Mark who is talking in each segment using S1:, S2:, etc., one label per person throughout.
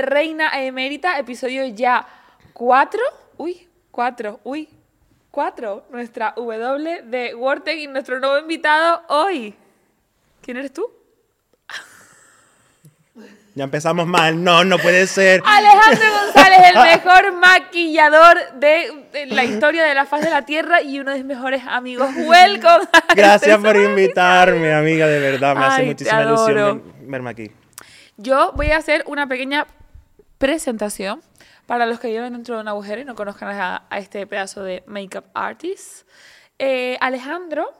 S1: de Reina Emérita, episodio ya 4. Uy, 4, uy, 4. Nuestra W de Wortec y nuestro nuevo invitado hoy. ¿Quién eres tú?
S2: Ya empezamos mal. No, no puede ser.
S1: Alejandro González, el mejor maquillador de, de la historia de la faz de la Tierra y uno de mis mejores amigos. Welcome.
S2: Gracias por invitarme, amiga. De verdad, me hace
S1: Ay,
S2: muchísima ilusión verme aquí.
S1: Yo voy a hacer una pequeña presentación para los que viven dentro de un agujero y no conozcan a, a este pedazo de makeup artist. Eh, Alejandro,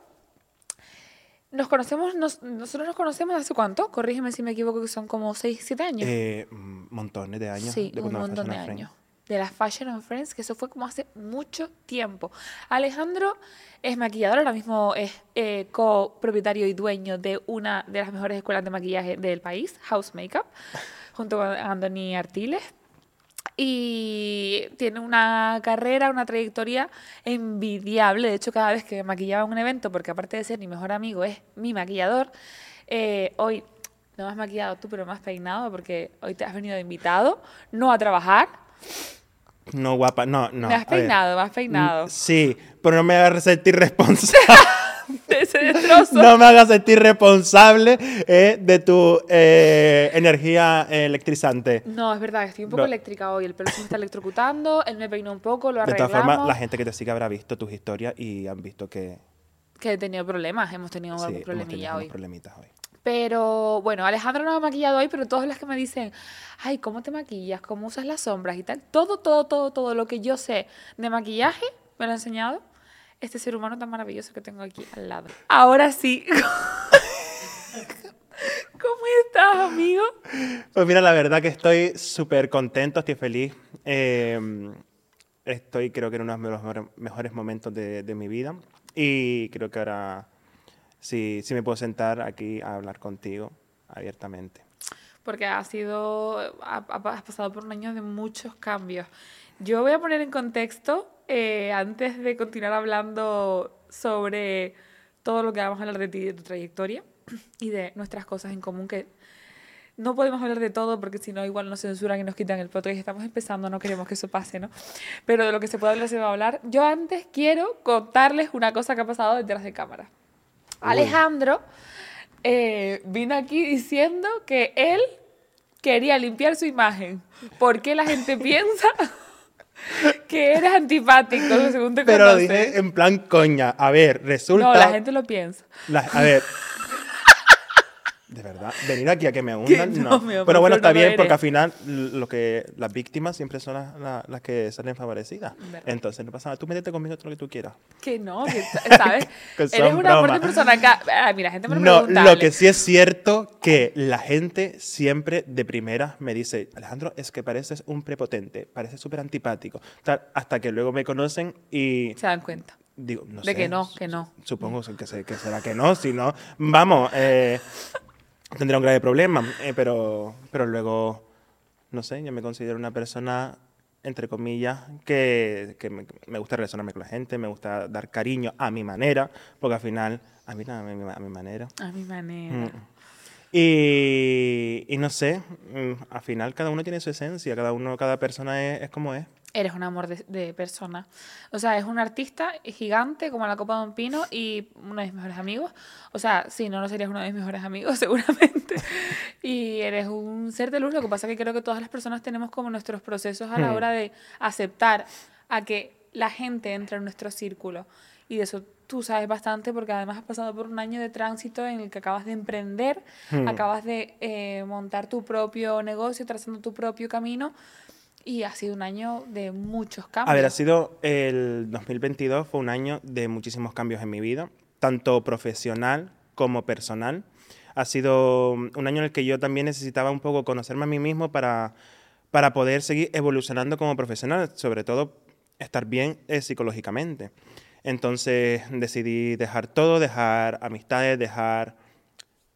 S1: nos conocemos, nos- nosotros nos conocemos hace cuánto, corrígeme si me equivoco, que son como 6, 7 años.
S2: Eh, mm, montones de años.
S1: sí,
S2: de
S1: un montón de años. De la Fashion and Friends, que eso fue como hace mucho tiempo. Alejandro es maquillador, ahora mismo es eh, copropietario y dueño de una de las mejores escuelas de maquillaje del país, House Makeup, junto con Anthony Artiles. Y tiene una carrera, una trayectoria envidiable. De hecho, cada vez que maquillaba un evento, porque aparte de ser mi mejor amigo, es mi maquillador, eh, hoy no me has maquillado tú, pero me has peinado porque hoy te has venido de invitado, no a trabajar.
S2: No, guapa, no, no.
S1: me has
S2: a
S1: peinado, me has peinado.
S2: Mm, Sí, pero no me hagas sentir responsable.
S1: De ese destrozo.
S2: no me hagas sentir responsable eh, de tu eh, energía electrizante.
S1: No, es verdad, estoy un poco
S2: No.
S1: eléctrica hoy. El pelo se me está electrocutando, él me peinó un poco, lo
S2: De
S1: arreglamos.
S2: todas formas, la gente que te sigue habrá visto tus historias y han visto que
S1: Que he tenido problemas, hemos tenido
S2: sí,
S1: algún
S2: hemos
S1: problemilla
S2: tenido unos
S1: hoy.
S2: problemitas hoy.
S1: Pero bueno, Alejandro no me ha maquillado hoy, pero todas las que me dicen, ay, ¿cómo te maquillas? ¿Cómo usas las sombras y tal? Todo, todo, todo, todo lo que yo sé de maquillaje me lo ha enseñado este ser humano tan maravilloso que tengo aquí al lado. Ahora sí. ¿Cómo estás, amigo?
S2: Pues mira, la verdad que estoy súper contento, estoy feliz. Eh, estoy creo que en uno de los mejores- momentos de, de mi vida y creo que ahora sí, sí me puedo sentar aquí a hablar contigo abiertamente.
S1: Porque ha sido, ha- ha- has pasado por un año de muchos cambios. Yo voy a poner en contexto, eh, antes de continuar hablando sobre todo lo que vamos a hablar de ti, de tu trayectoria y de nuestras cosas en común, que no podemos hablar de todo porque si no igual nos censuran y nos quitan el podcast. Estamos empezando, no queremos que eso pase, ¿no? Pero de lo que se puede hablar se va a hablar. Yo antes quiero contarles una cosa que ha pasado detrás de cámara. Alejandro eh, vino aquí diciendo que él quería limpiar su imagen. porque la gente piensa que eres antipático según te
S2: Pero lo
S1: conoce?
S2: dije en plan coña. A ver, resulta...
S1: No, la gente lo piensa.
S2: La- a ver. De verdad, venir aquí a que me hundan,
S1: no,
S2: no. Pero bueno, está
S1: no
S2: bien, porque al final lo que, las víctimas siempre son las, las- las que salen favorecidas.
S1: Verdad.
S2: Entonces no pasa nada. Tú métete conmigo todo lo que tú quieras.
S1: Que no, que, ¿sabes?
S2: Que
S1: Eres una fuerte persona acá. Ay, mira, gente me lo
S2: No,
S1: pregunta.
S2: lo que sí es cierto que la gente siempre de primera me dice, Alejandro, es que pareces un prepotente, pareces súper antipático. Tal, hasta que luego me conocen y
S1: Se dan cuenta.
S2: digo, no
S1: De
S2: sé,
S1: que no, que no.
S2: Supongo que, se- que será que no, si no, vamos, eh, tendrá un grave problema. eh, pero, pero luego, no sé, yo me considero una persona, entre comillas, que, que me, me gusta relacionarme con la gente, me gusta dar cariño a mi manera, porque al final, a mí, a mi, a mi manera.
S1: A mi manera.
S2: Mm. Y, y no sé, mm, al final cada uno tiene su esencia, cada uno, cada persona es, es como es.
S1: Eres un amor de, de persona. O sea, es un artista gigante como la Copa de un Pino y uno de mis mejores amigos. O sea, sí, no, no serías uno de mis mejores amigos, seguramente. Y eres un ser de luz. Lo que pasa es que creo que todas las personas tenemos como nuestros procesos a la
S2: Hmm.
S1: hora de aceptar a que la gente entre en nuestro círculo. Y de eso tú sabes bastante porque además has pasado por un año de tránsito en el que acabas de emprender,
S2: Hmm.
S1: acabas de eh, montar tu propio negocio, trazando tu propio camino. Y ha sido un año de muchos cambios.
S2: A ver, ha sido el 2022 fue un año de muchísimos cambios en mi vida, tanto profesional como personal. Ha sido un año en el que yo también necesitaba un poco conocerme a mí mismo para, para poder seguir evolucionando como profesional, sobre todo estar bien eh, psicológicamente. Entonces decidí dejar todo, dejar amistades, dejar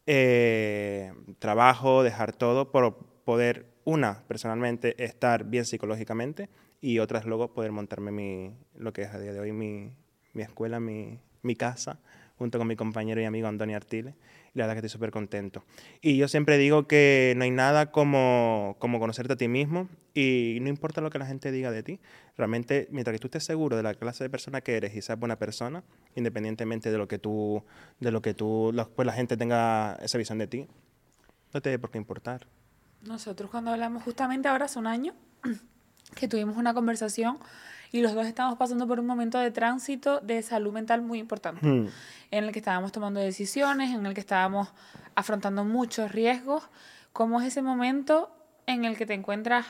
S2: eh, trabajo, dejar todo por poder, una, personalmente, estar bien psicológicamente y otras luego poder montarme mi, lo que es a día de hoy mi, mi escuela, mi, mi casa, junto con mi compañero y amigo Antonio Artiles. La verdad que estoy súper contento. Y yo siempre digo que no hay nada como, como conocerte a ti mismo y no importa lo que la gente diga de ti. Realmente, mientras que tú estés seguro de la clase de persona que eres y seas buena persona, independientemente de lo que tú, de lo que tú, pues la gente tenga esa visión de ti, no te debe por qué importar.
S1: Nosotros cuando hablamos justamente ahora hace un año, que tuvimos una conversación y los dos estábamos pasando por un momento de tránsito de salud mental muy importante, hmm. en el que estábamos tomando decisiones, en el que estábamos afrontando muchos riesgos. ¿Cómo es ese momento en el que te encuentras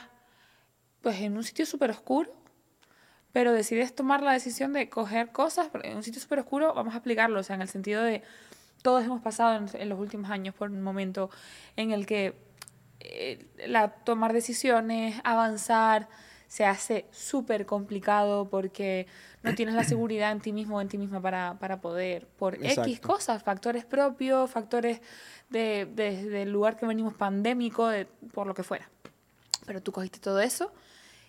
S1: pues en un sitio súper oscuro, pero decides tomar la decisión de coger cosas, en un sitio súper oscuro, vamos a explicarlo, o sea, en el sentido de todos hemos pasado en, los últimos años por un momento en el que eh, la, tomar decisiones, avanzar, se hace súper complicado porque no tienes la seguridad en ti mismo o en ti misma para, para poder, por X cosas, factores propios, factores de, del lugar que venimos pandémico, de, por lo que fuera. Pero tú cogiste todo eso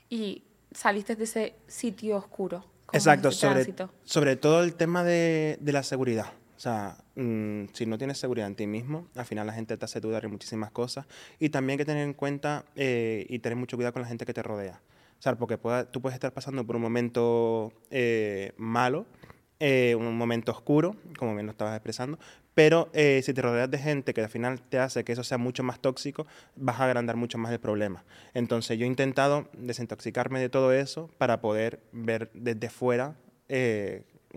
S1: y saliste de ese sitio oscuro.
S2: Exacto, sobre, sobre todo el tema de, de la seguridad. O sea, mm, si no tienes seguridad en ti mismo, al final la gente te hace dudar en muchísimas cosas. Y también hay que tener en cuenta eh, y tener mucho cuidado con la gente que te rodea. O sea, porque tú puedes estar pasando por un momento eh, malo, eh, un momento oscuro, como bien lo estabas expresando, pero eh, si te rodeas de gente que al final te hace que eso sea mucho más tóxico, vas a agrandar mucho más el problema. Entonces yo he intentado desintoxicarme de todo eso para poder ver desde fuera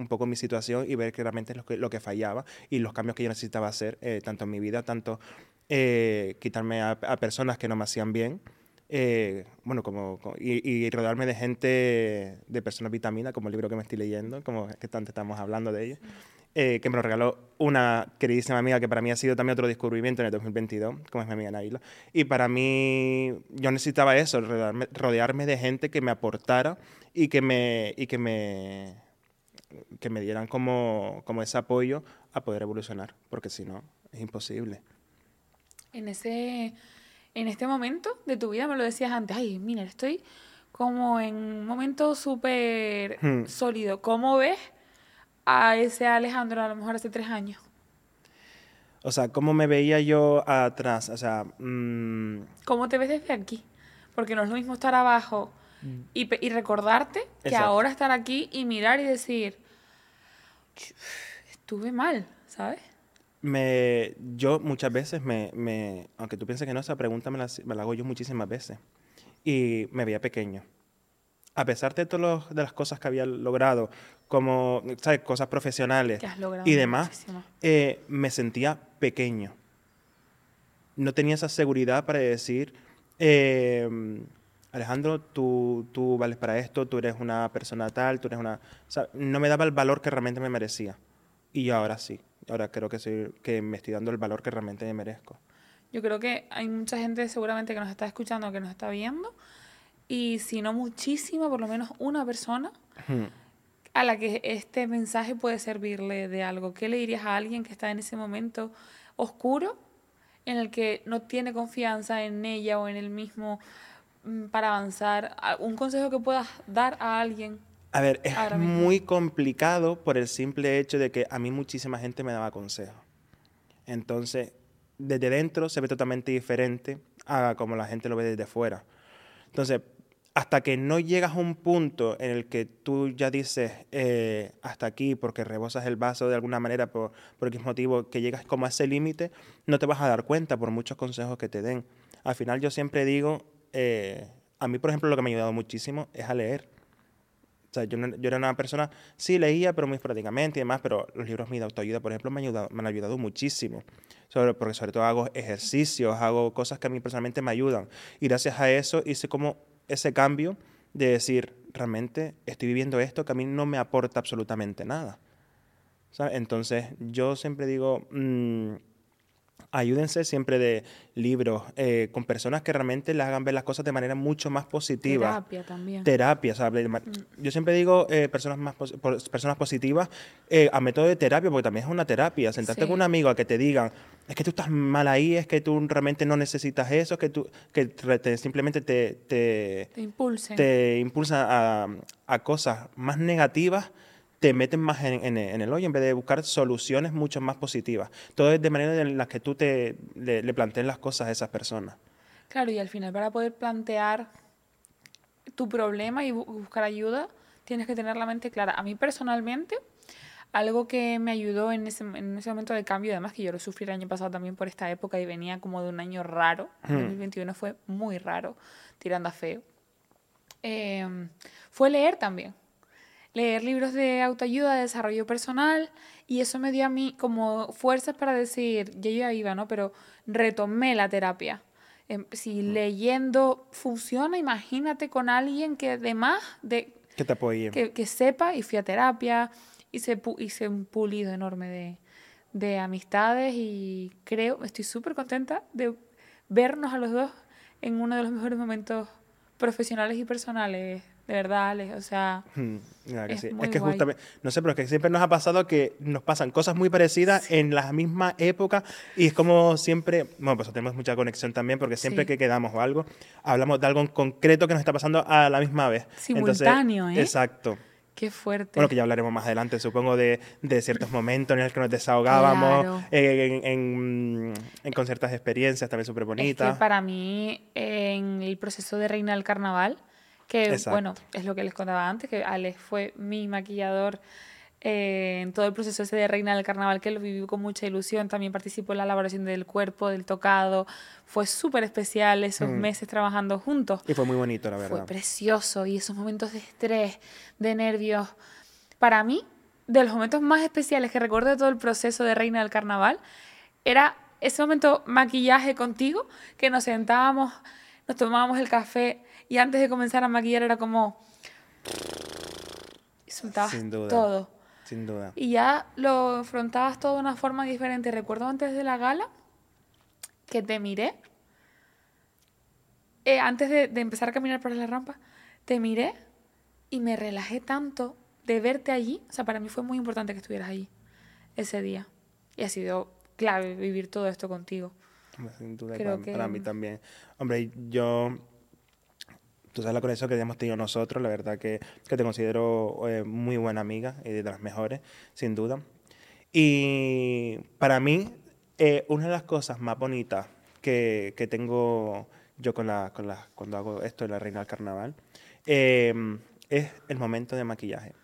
S2: un poco mi situación y ver claramente lo que, lo que fallaba y los cambios que yo necesitaba hacer, tanto en mi vida, tanto quitarme a, a personas que no me hacían bien, eh, bueno, como, y, rodearme de gente, de personas vitamina, como el libro que me estoy leyendo, como que tanto estamos hablando de ellos, eh, que me lo regaló una queridísima amiga que para mí ha sido también otro descubrimiento en el 2022, como es mi amiga Naila. Y para mí, yo necesitaba eso, rodearme, rodearme de gente que me aportara y que me, y que me, que me dieran como, como ese apoyo a poder evolucionar, porque si no, es imposible.
S1: En ese en este momento de tu vida, me lo decías antes, ay, mira, estoy como en un momento súper hmm. sólido. ¿Cómo ves a ese Alejandro a lo mejor hace tres años?
S2: O sea, ¿cómo me veía yo atrás? O sea, mm,
S1: ¿cómo te ves desde aquí? Porque no es lo mismo estar abajo. Y, y recordarte que ahora estar aquí y mirar y decir, estuve mal, ¿sabes?
S2: Me, yo muchas veces me, me, aunque tú pienses que no, esa pregunta me la, me la hago yo muchísimas veces. Y me veía pequeño. A pesar de todas las cosas que había logrado, como, ¿sabes? Cosas profesionales y demás, eh, me sentía pequeño. No tenía esa seguridad para decir, eh, Alejandro, tú, tú vales para esto, tú eres una persona tal, tú eres una... O sea, no me daba el valor que realmente me merecía. Y ahora sí ahora creo que, soy, que me estoy dando el valor que realmente me merezco.
S1: Yo creo que hay mucha gente seguramente que nos está escuchando, que nos está viendo, y si no muchísima, por lo menos una persona a la que este mensaje puede servirle de algo. ¿Qué le dirías a alguien que está en ese momento oscuro, en el que no tiene confianza en ella o en él mismo para avanzar? Un consejo que puedas dar a alguien
S2: a ver, es muy complicado por el simple hecho de que a mí muchísima gente me daba consejos. Entonces, desde dentro se ve totalmente diferente a como la gente lo ve desde fuera. Entonces, hasta que no llegas a un punto en el que tú ya dices eh, hasta aquí porque rebosas el vaso de alguna manera por, por X motivo, que llegas como a ese límite, no te vas a dar cuenta por muchos consejos que te den. Al final yo siempre digo, eh, a mí por ejemplo lo que me ha ayudado muchísimo es a leer. O sea, yo, yo, era una persona, sí leía, pero muy prácticamente y demás, pero los libros de autoayuda, por ejemplo, me han ayudado, me han ayudado muchísimo. Sobre, porque sobre todo hago ejercicios, hago cosas que a mí personalmente me ayudan. Y gracias a eso hice como ese cambio de decir, realmente estoy viviendo esto que a mí no me aporta absolutamente nada. Entonces, yo siempre digo, mmm, ayúdense siempre de libros, eh, con personas que realmente les hagan ver las cosas de manera mucho más positiva.
S1: Terapia también.
S2: Terapia, mm. Yo siempre digo eh, personas, más personas positivas eh, a método de terapia, porque también es una terapia. Sentarte con un amigo a que te digan, es que tú estás mal ahí, es que tú realmente no necesitas eso, que tú que simplemente te, te,
S1: te impulsa
S2: te impulsa a, a cosas más negativas te meten más en, en- en el hoyo en vez de buscar soluciones mucho más positivas. Todo es de manera en la que tú te, le, le plantees las cosas a esas personas.
S1: Claro, y al final para poder plantear tu problema y bu- buscar ayuda, tienes que tener la mente clara. A mí personalmente, algo que me ayudó en ese, en ese momento de cambio, además que yo lo sufrí el año pasado también por esta época y venía como de un año raro,
S2: Hmm.
S1: 2021 fue muy raro, tirando a feo, eh, fue leer también. Leer libros de autoayuda, de desarrollo personal, y eso me dio a mí como fuerzas para decir, yo ya iba, ¿no? Pero retomé la terapia. Em, Si leyendo funciona, imagínate con alguien que además de
S2: Que te apoye.
S1: que, que sepa y fui a terapia, hice, pu- hice un pulido enorme de, de amistades y creo, estoy súper contenta de vernos a los dos en uno de los mejores momentos profesionales y personales, de verdad, Alex. O sea,
S2: Mm, claro que
S1: Es
S2: sí.
S1: muy
S2: Es que
S1: guay.
S2: justamente, no sé, pero es que siempre nos ha pasado que nos pasan cosas muy parecidas en la misma época y es como siempre, bueno, pues tenemos mucha conexión también porque siempre
S1: Sí.
S2: que quedamos o algo, hablamos de algo en concreto que nos está pasando a la misma vez. Entonces,
S1: Simultáneo, ¿eh?
S2: Exacto.
S1: qué fuerte.
S2: Bueno, que ya hablaremos más adelante, supongo, de, de ciertos momentos en los que nos desahogábamos,
S1: Claro.
S2: eh, en, en- en- con ciertas experiencias también súper
S1: Es
S2: bonitas.
S1: que para mí, en el proceso de Reina del Carnaval, que
S2: Exacto.
S1: bueno, es lo que les contaba antes, que Alex fue mi maquillador eh, en todo el proceso ese de Reina del Carnaval, que lo viví con mucha ilusión, también participó en la elaboración del cuerpo, del tocado, fue súper especial esos
S2: Mm.
S1: meses trabajando juntos.
S2: Y fue muy bonito, la
S1: Fue
S2: verdad.
S1: precioso y esos momentos de estrés, de nervios, para mí, de los momentos más especiales que recuerdo de todo el proceso de Reina del Carnaval, era ese momento maquillaje contigo, que nos sentábamos, nos tomábamos el café y antes de comenzar a maquillar era como... Y soltabas
S2: Sin duda.
S1: todo.
S2: Sin duda.
S1: Y ya lo afrontabas todo de una forma diferente. Recuerdo antes de la gala que te miré, eh, antes de, de empezar a caminar por la rampa, te miré y me relajé tanto de verte allí. O sea, para mí fue muy importante que estuvieras allí ese día. Y ha sido clave vivir todo esto contigo.
S2: Sin duda,
S1: Creo
S2: para,
S1: que-
S2: para mí también. Hombre, yo. Tú sabes la conexión que hemos tenido nosotros, la verdad que, que te considero eh, muy buena amiga y de las mejores, sin duda. Y para mí, eh, una de las cosas más bonitas que, que tengo yo con la, con la, cuando hago esto de la Reina del Carnaval eh, es el momento de maquillaje.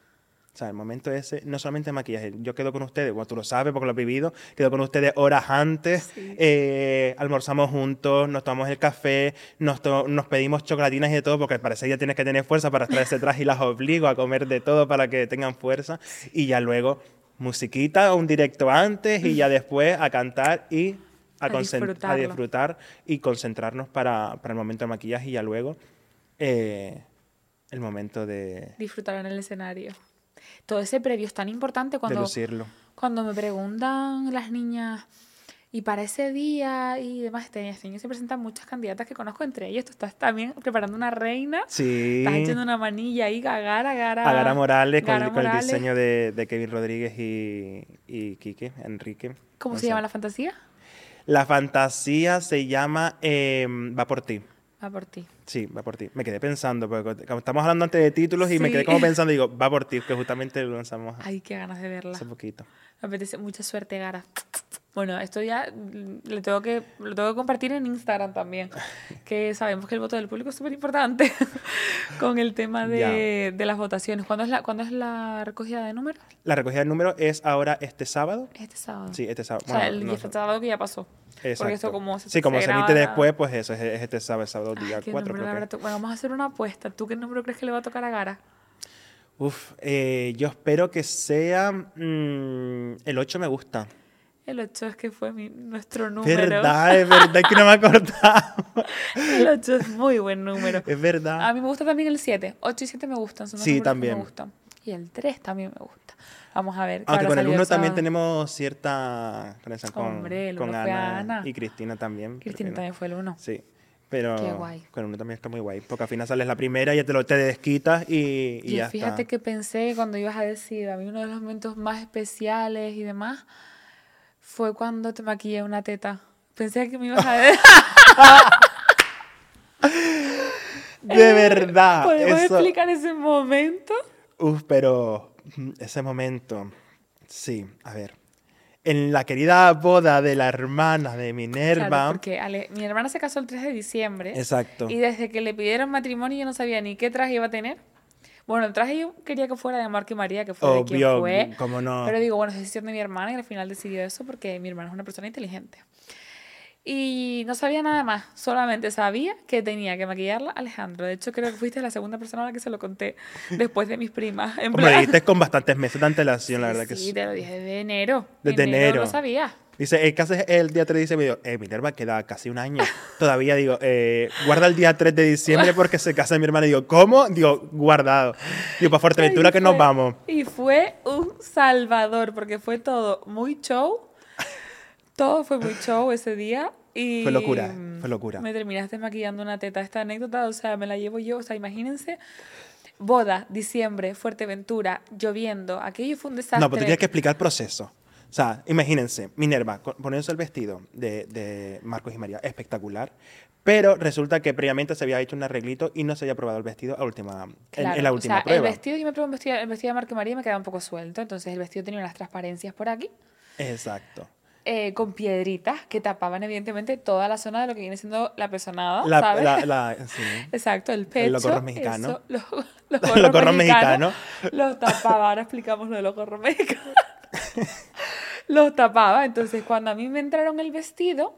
S2: O sea, el momento ese, no solamente maquillaje, yo quedo con ustedes, bueno, tú lo sabes porque lo has vivido, quedo con ustedes horas antes,
S1: Sí.
S2: eh, almorzamos juntos, nos tomamos el café, nos, to- nos pedimos chocolatinas y de todo, porque parece que ya tienes que tener fuerza para estar ese traje y las obligo a comer de todo para que tengan fuerza. Y ya luego, musiquita, un directo antes y ya después a cantar y a,
S1: A
S2: a disfrutar y concentrarnos para, para el momento de maquillaje y ya luego eh, el momento de,
S1: Disfrutar en el escenario. Todo ese previo es tan importante cuando... Cuando me preguntan las niñas, y para ese día y demás, este, este año se presentan muchas candidatas que conozco entre ellas. Tú estás también preparando una reina.
S2: Sí.
S1: Estás echando una manilla ahí, Gagara, Gara.
S2: a Gara Morales con, el-
S1: Gara
S2: con el
S1: Morales.
S2: diseño de, de Kevin Rodríguez y, y Quique, Enrique.
S1: ¿Cómo se
S2: sea,
S1: llama la fantasía?
S2: La fantasía se llama eh, Va por ti.
S1: Va por ti.
S2: Sí, va por ti. Me quedé pensando, porque como estamos hablando antes de títulos y me quedé como pensando, digo, va por ti, que justamente lo lanzamos
S1: Ay, qué ganas de verla.
S2: hace poquito.
S1: Me apetece mucha suerte, Gara. Bueno, esto ya le tengo que, lo tengo que compartir en Instagram también, que sabemos que el voto del público es súper importante con el tema de, de las votaciones. ¿Cuándo es, la, ¿Cuándo es la recogida de números?
S2: La recogida del número es ahora este sábado.
S1: Este sábado.
S2: Sí, este sábado.
S1: O sea,
S2: Bueno,
S1: el
S2: no sé.
S1: sábado que ya pasó. Porque esto
S2: Exacto.
S1: como se,
S2: Sí, como se, emite después, pues eso, es, es este sábado, sábado
S1: Ay,
S2: día
S1: ¿qué
S2: 4
S1: número le
S2: creo
S1: habrá
S2: que.
S1: Bueno, vamos a hacer una apuesta. ¿Tú qué número crees que le va a tocar a Gara?
S2: Uf, eh, yo espero que sea mm, el 8 me gusta.
S1: El 8 es que fue mi, nuestro número.
S2: Verdad, es verdad que no me acordaba.
S1: El 8 es muy buen número.
S2: Es verdad.
S1: A mí me gusta también el 7. 8 y 7 me gustan. Son
S2: Sí,
S1: números que
S2: también.
S1: me gustan. Y el 3 también me gusta. Vamos a ver.
S2: Aunque
S1: claro,
S2: con el
S1: salió
S2: 1 también tenemos cierta conexión con,
S1: Hombre, el
S2: con
S1: uno fue
S2: Ana,
S1: Ana.
S2: y Cristina también.
S1: Cristina también fue el 1.
S2: Sí, pero
S1: Qué guay.
S2: con el 1 también está muy guay. Porque al final sales la primera y ya te lo te desquitas y, y
S1: Yo
S2: ya
S1: fíjate
S2: está.
S1: que pensé cuando ibas a decir, a mí uno de los momentos más especiales y demás fue cuando te maquillé una teta. Pensé que me ibas a decir.
S2: De verdad.
S1: ¿Podemos
S2: eso-
S1: explicar ese momento?
S2: Uf, pero ese momento, sí, a ver. En la querida boda de la hermana de Minerva.
S1: Claro, porque Ale- mi hermana se casó el 3 de diciembre.
S2: Exacto.
S1: Y desde que le pidieron matrimonio yo no sabía ni qué traje iba a tener. Bueno, el traje yo quería que fuera de Marco y María, que fue de quien
S2: Obvio,
S1: fue.
S2: cómo no.
S1: Pero digo, bueno, es decisión de mi hermana y al final decidió eso porque mi hermana es una persona inteligente. Y no sabía nada más, solamente sabía que tenía que maquillarla Alejandro. De hecho, creo que fuiste la segunda persona a la que se lo conté después de mis primas. En
S2: Como le
S1: plan-
S2: dijiste con bastantes meses de antelación, la
S1: Sí,
S2: verdad que
S1: sí,
S2: sí.
S1: te lo dije de enero.
S2: Desde enero.
S1: lo sabía.
S2: Dice, eh, ¿qué haces el día 3 de diciembre? Eh, Minerva, queda casi un año. Todavía digo, eh, guarda el día 3 de diciembre porque se casa mi hermana. Y digo, ¿cómo? Digo, guardado. Digo, para Fuerteventura que nos
S1: fue-
S2: vamos.
S1: Y fue un salvador, porque fue todo muy show. Todo fue muy show ese día. Y
S2: Fue locura, fue locura.
S1: Me terminaste maquillando una teta. Esta anécdota, o sea, me la llevo yo. O sea, imagínense. Boda, diciembre, Fuerteventura, lloviendo. Aquello fue un desastre.
S2: No, pero tienes que explicar el proceso. O sea, imagínense, Minerva poniéndose el vestido de, de Marcos y María, espectacular. Pero resulta que previamente se había hecho un arreglito y no se había probado el vestido a última, en-
S1: Claro,
S2: en, la
S1: o
S2: última
S1: sea,
S2: prueba.
S1: El vestido, yo me probé un vestido, el vestido de Marco y María y me quedaba un poco suelto. Entonces el vestido tenía unas transparencias por aquí.
S2: Exacto.
S1: Eh, con piedritas que tapaban evidentemente toda la zona de lo que viene siendo la pezonada,
S2: La,
S1: ¿sabes?
S2: la- la- sí.
S1: Exacto, el pecho.
S2: los gorros mexicanos.
S1: eso, los, los
S2: Los
S1: gorros,
S2: gorros
S1: mexicanos. Los tapaba, ahora explicamos lo de los gorros mexicanos. los tapaba, entonces cuando a mí me entraron el vestido,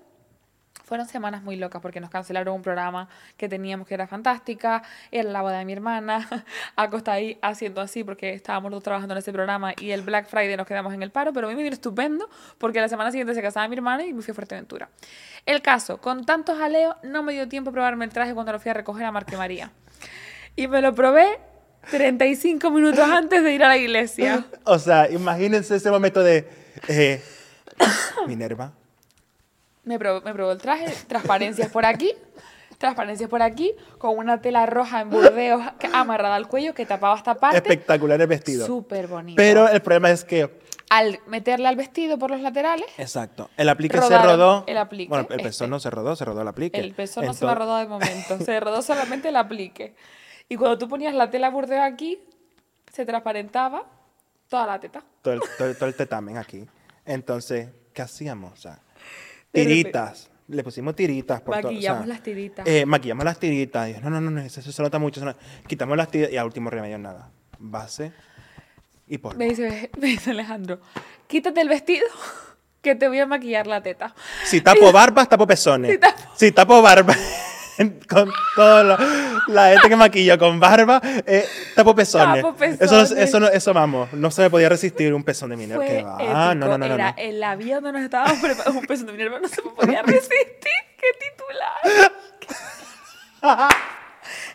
S1: fueron semanas muy locas porque nos cancelaron un programa que teníamos que era fantástica, era la boda de mi hermana, Acosta ahí haciendo así porque estábamos trabajando en ese programa y el Black Friday nos quedamos en el paro, pero a mí me vino estupendo porque la semana siguiente se casaba mi hermana y me fui a Fuerteventura. El caso, con tantos jaleos no me dio tiempo a probarme el traje cuando lo fui a recoger a Marque María. Y me lo probé 35 minutos antes de ir a la iglesia.
S2: O sea, imagínense ese momento de eh, Minerva.
S1: Me probó, me probó el traje, transparencias por aquí, transparencias por aquí, con una tela roja en burdeos amarrada al cuello que tapaba esta parte.
S2: Espectacular el vestido.
S1: Súper bonito.
S2: Pero el problema es que,
S1: Al meterle al vestido por los laterales,
S2: exacto, el aplique se rodó.
S1: el aplique,
S2: Bueno, el
S1: este.
S2: pezón no se rodó, se rodó el aplique.
S1: el peso no se lo
S2: Entonces-
S1: rodado de momento, se rodó solamente el aplique. Y cuando tú ponías la tela burdeo aquí, se transparentaba toda la teta.
S2: todo el, todo, todo el tetamen aquí. Entonces, ¿qué hacíamos? O sea, tiritas. Le pusimos tiritas. Por todo, o sea,
S1: Maquillamos las tiritas.
S2: eh, maquillamos las tiritas. Yo, no, no, no, no, eso, eso se nota mucho. no- Quitamos las tiritas y al último remedio nada. Base y polvo.
S1: Me dice, me dice Alejandro, quítate el vestido que te voy a maquillar la teta.
S2: Si tapo barbas, tapo pezones.
S1: Si tapo-
S2: Si tapo barba, con toda la, la gente que maquilla con barba, eh, tapo pezones.
S1: Tapo
S2: Eso,
S1: pezones.
S2: eso, no- eso, vamos, no se me podía resistir un pezón de minero.
S1: Fue
S2: que va. Ah, no, no, no, no.
S1: Era
S2: no.
S1: en la vía donde nos estábamos preparando un peso de Minerva, no se me podía resistir. ¡Qué titular!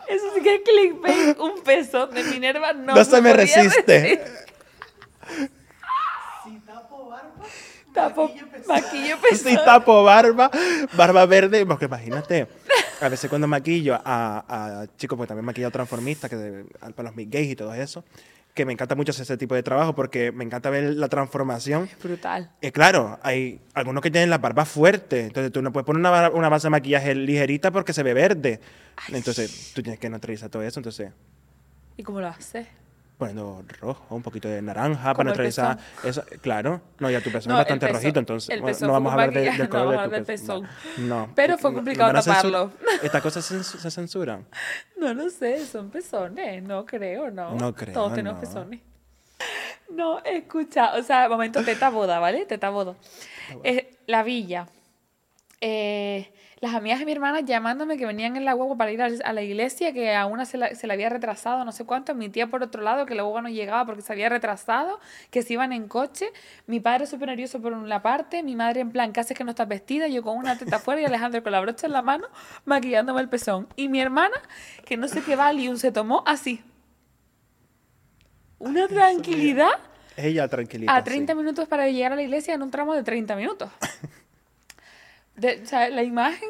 S1: Eso sí que es clickbait. Un peso de Minerva no,
S2: No se me resiste.
S1: resistir. Tapo, maquillo pezón.
S2: Si tapo barba, barba verde, porque imagínate, a veces cuando maquillo a, a chicos, porque también maquillo a transformistas, que de- para los gays y todo eso, que me encanta mucho hacer ese tipo de trabajo porque me encanta ver la transformación.
S1: Brutal.
S2: Eh, claro, hay algunos que tienen la barba fuerte, entonces tú no puedes poner una base de maquillaje ligerita porque se ve verde. Entonces tú tienes que neutralizar todo eso, entonces
S1: ¿Y cómo lo haces?
S2: Poniendo rojo, un poquito de naranja para neutralizar eso. Claro, no, ya tu pezón
S1: No,
S2: es bastante rojito, entonces
S1: el
S2: bueno,
S1: pezón
S2: no vamos a hablar de- del
S1: no
S2: color
S1: vamos a
S2: de tu pezón. No.
S1: Pero fue
S2: ¿Me-
S1: complicado taparlo.
S2: ¿Estas cosas se, cens- se censuran?
S1: No lo sé, son pezones, no creo, ¿no?
S2: No creo,
S1: Todos tenemos
S2: no.
S1: pezones. No, escucha, o sea, momento teta boda, ¿vale? Teta boda. Eh, la villa. Eh, las amigas de mi hermana llamándome que venían en la guagua para ir a, la iglesia, que a una se la, se la había retrasado, no sé cuánto. Mi tía por otro lado, que la guagua no llegaba porque se había retrasado, que se iban en coche. Mi padre súper nervioso por una parte, mi madre en plan, ¿qué haces que no estás vestida? Yo con una teta afuera y Alejandro con la brocha en la mano, maquillándome el pezón. Y mi hermana, que no sé qué Valium se tomó así. Una tranquilidad
S2: Ella tranquilita.
S1: a 30
S2: sí.
S1: minutos para llegar a la iglesia en un tramo de 30 minutos. De- o sea, la imagen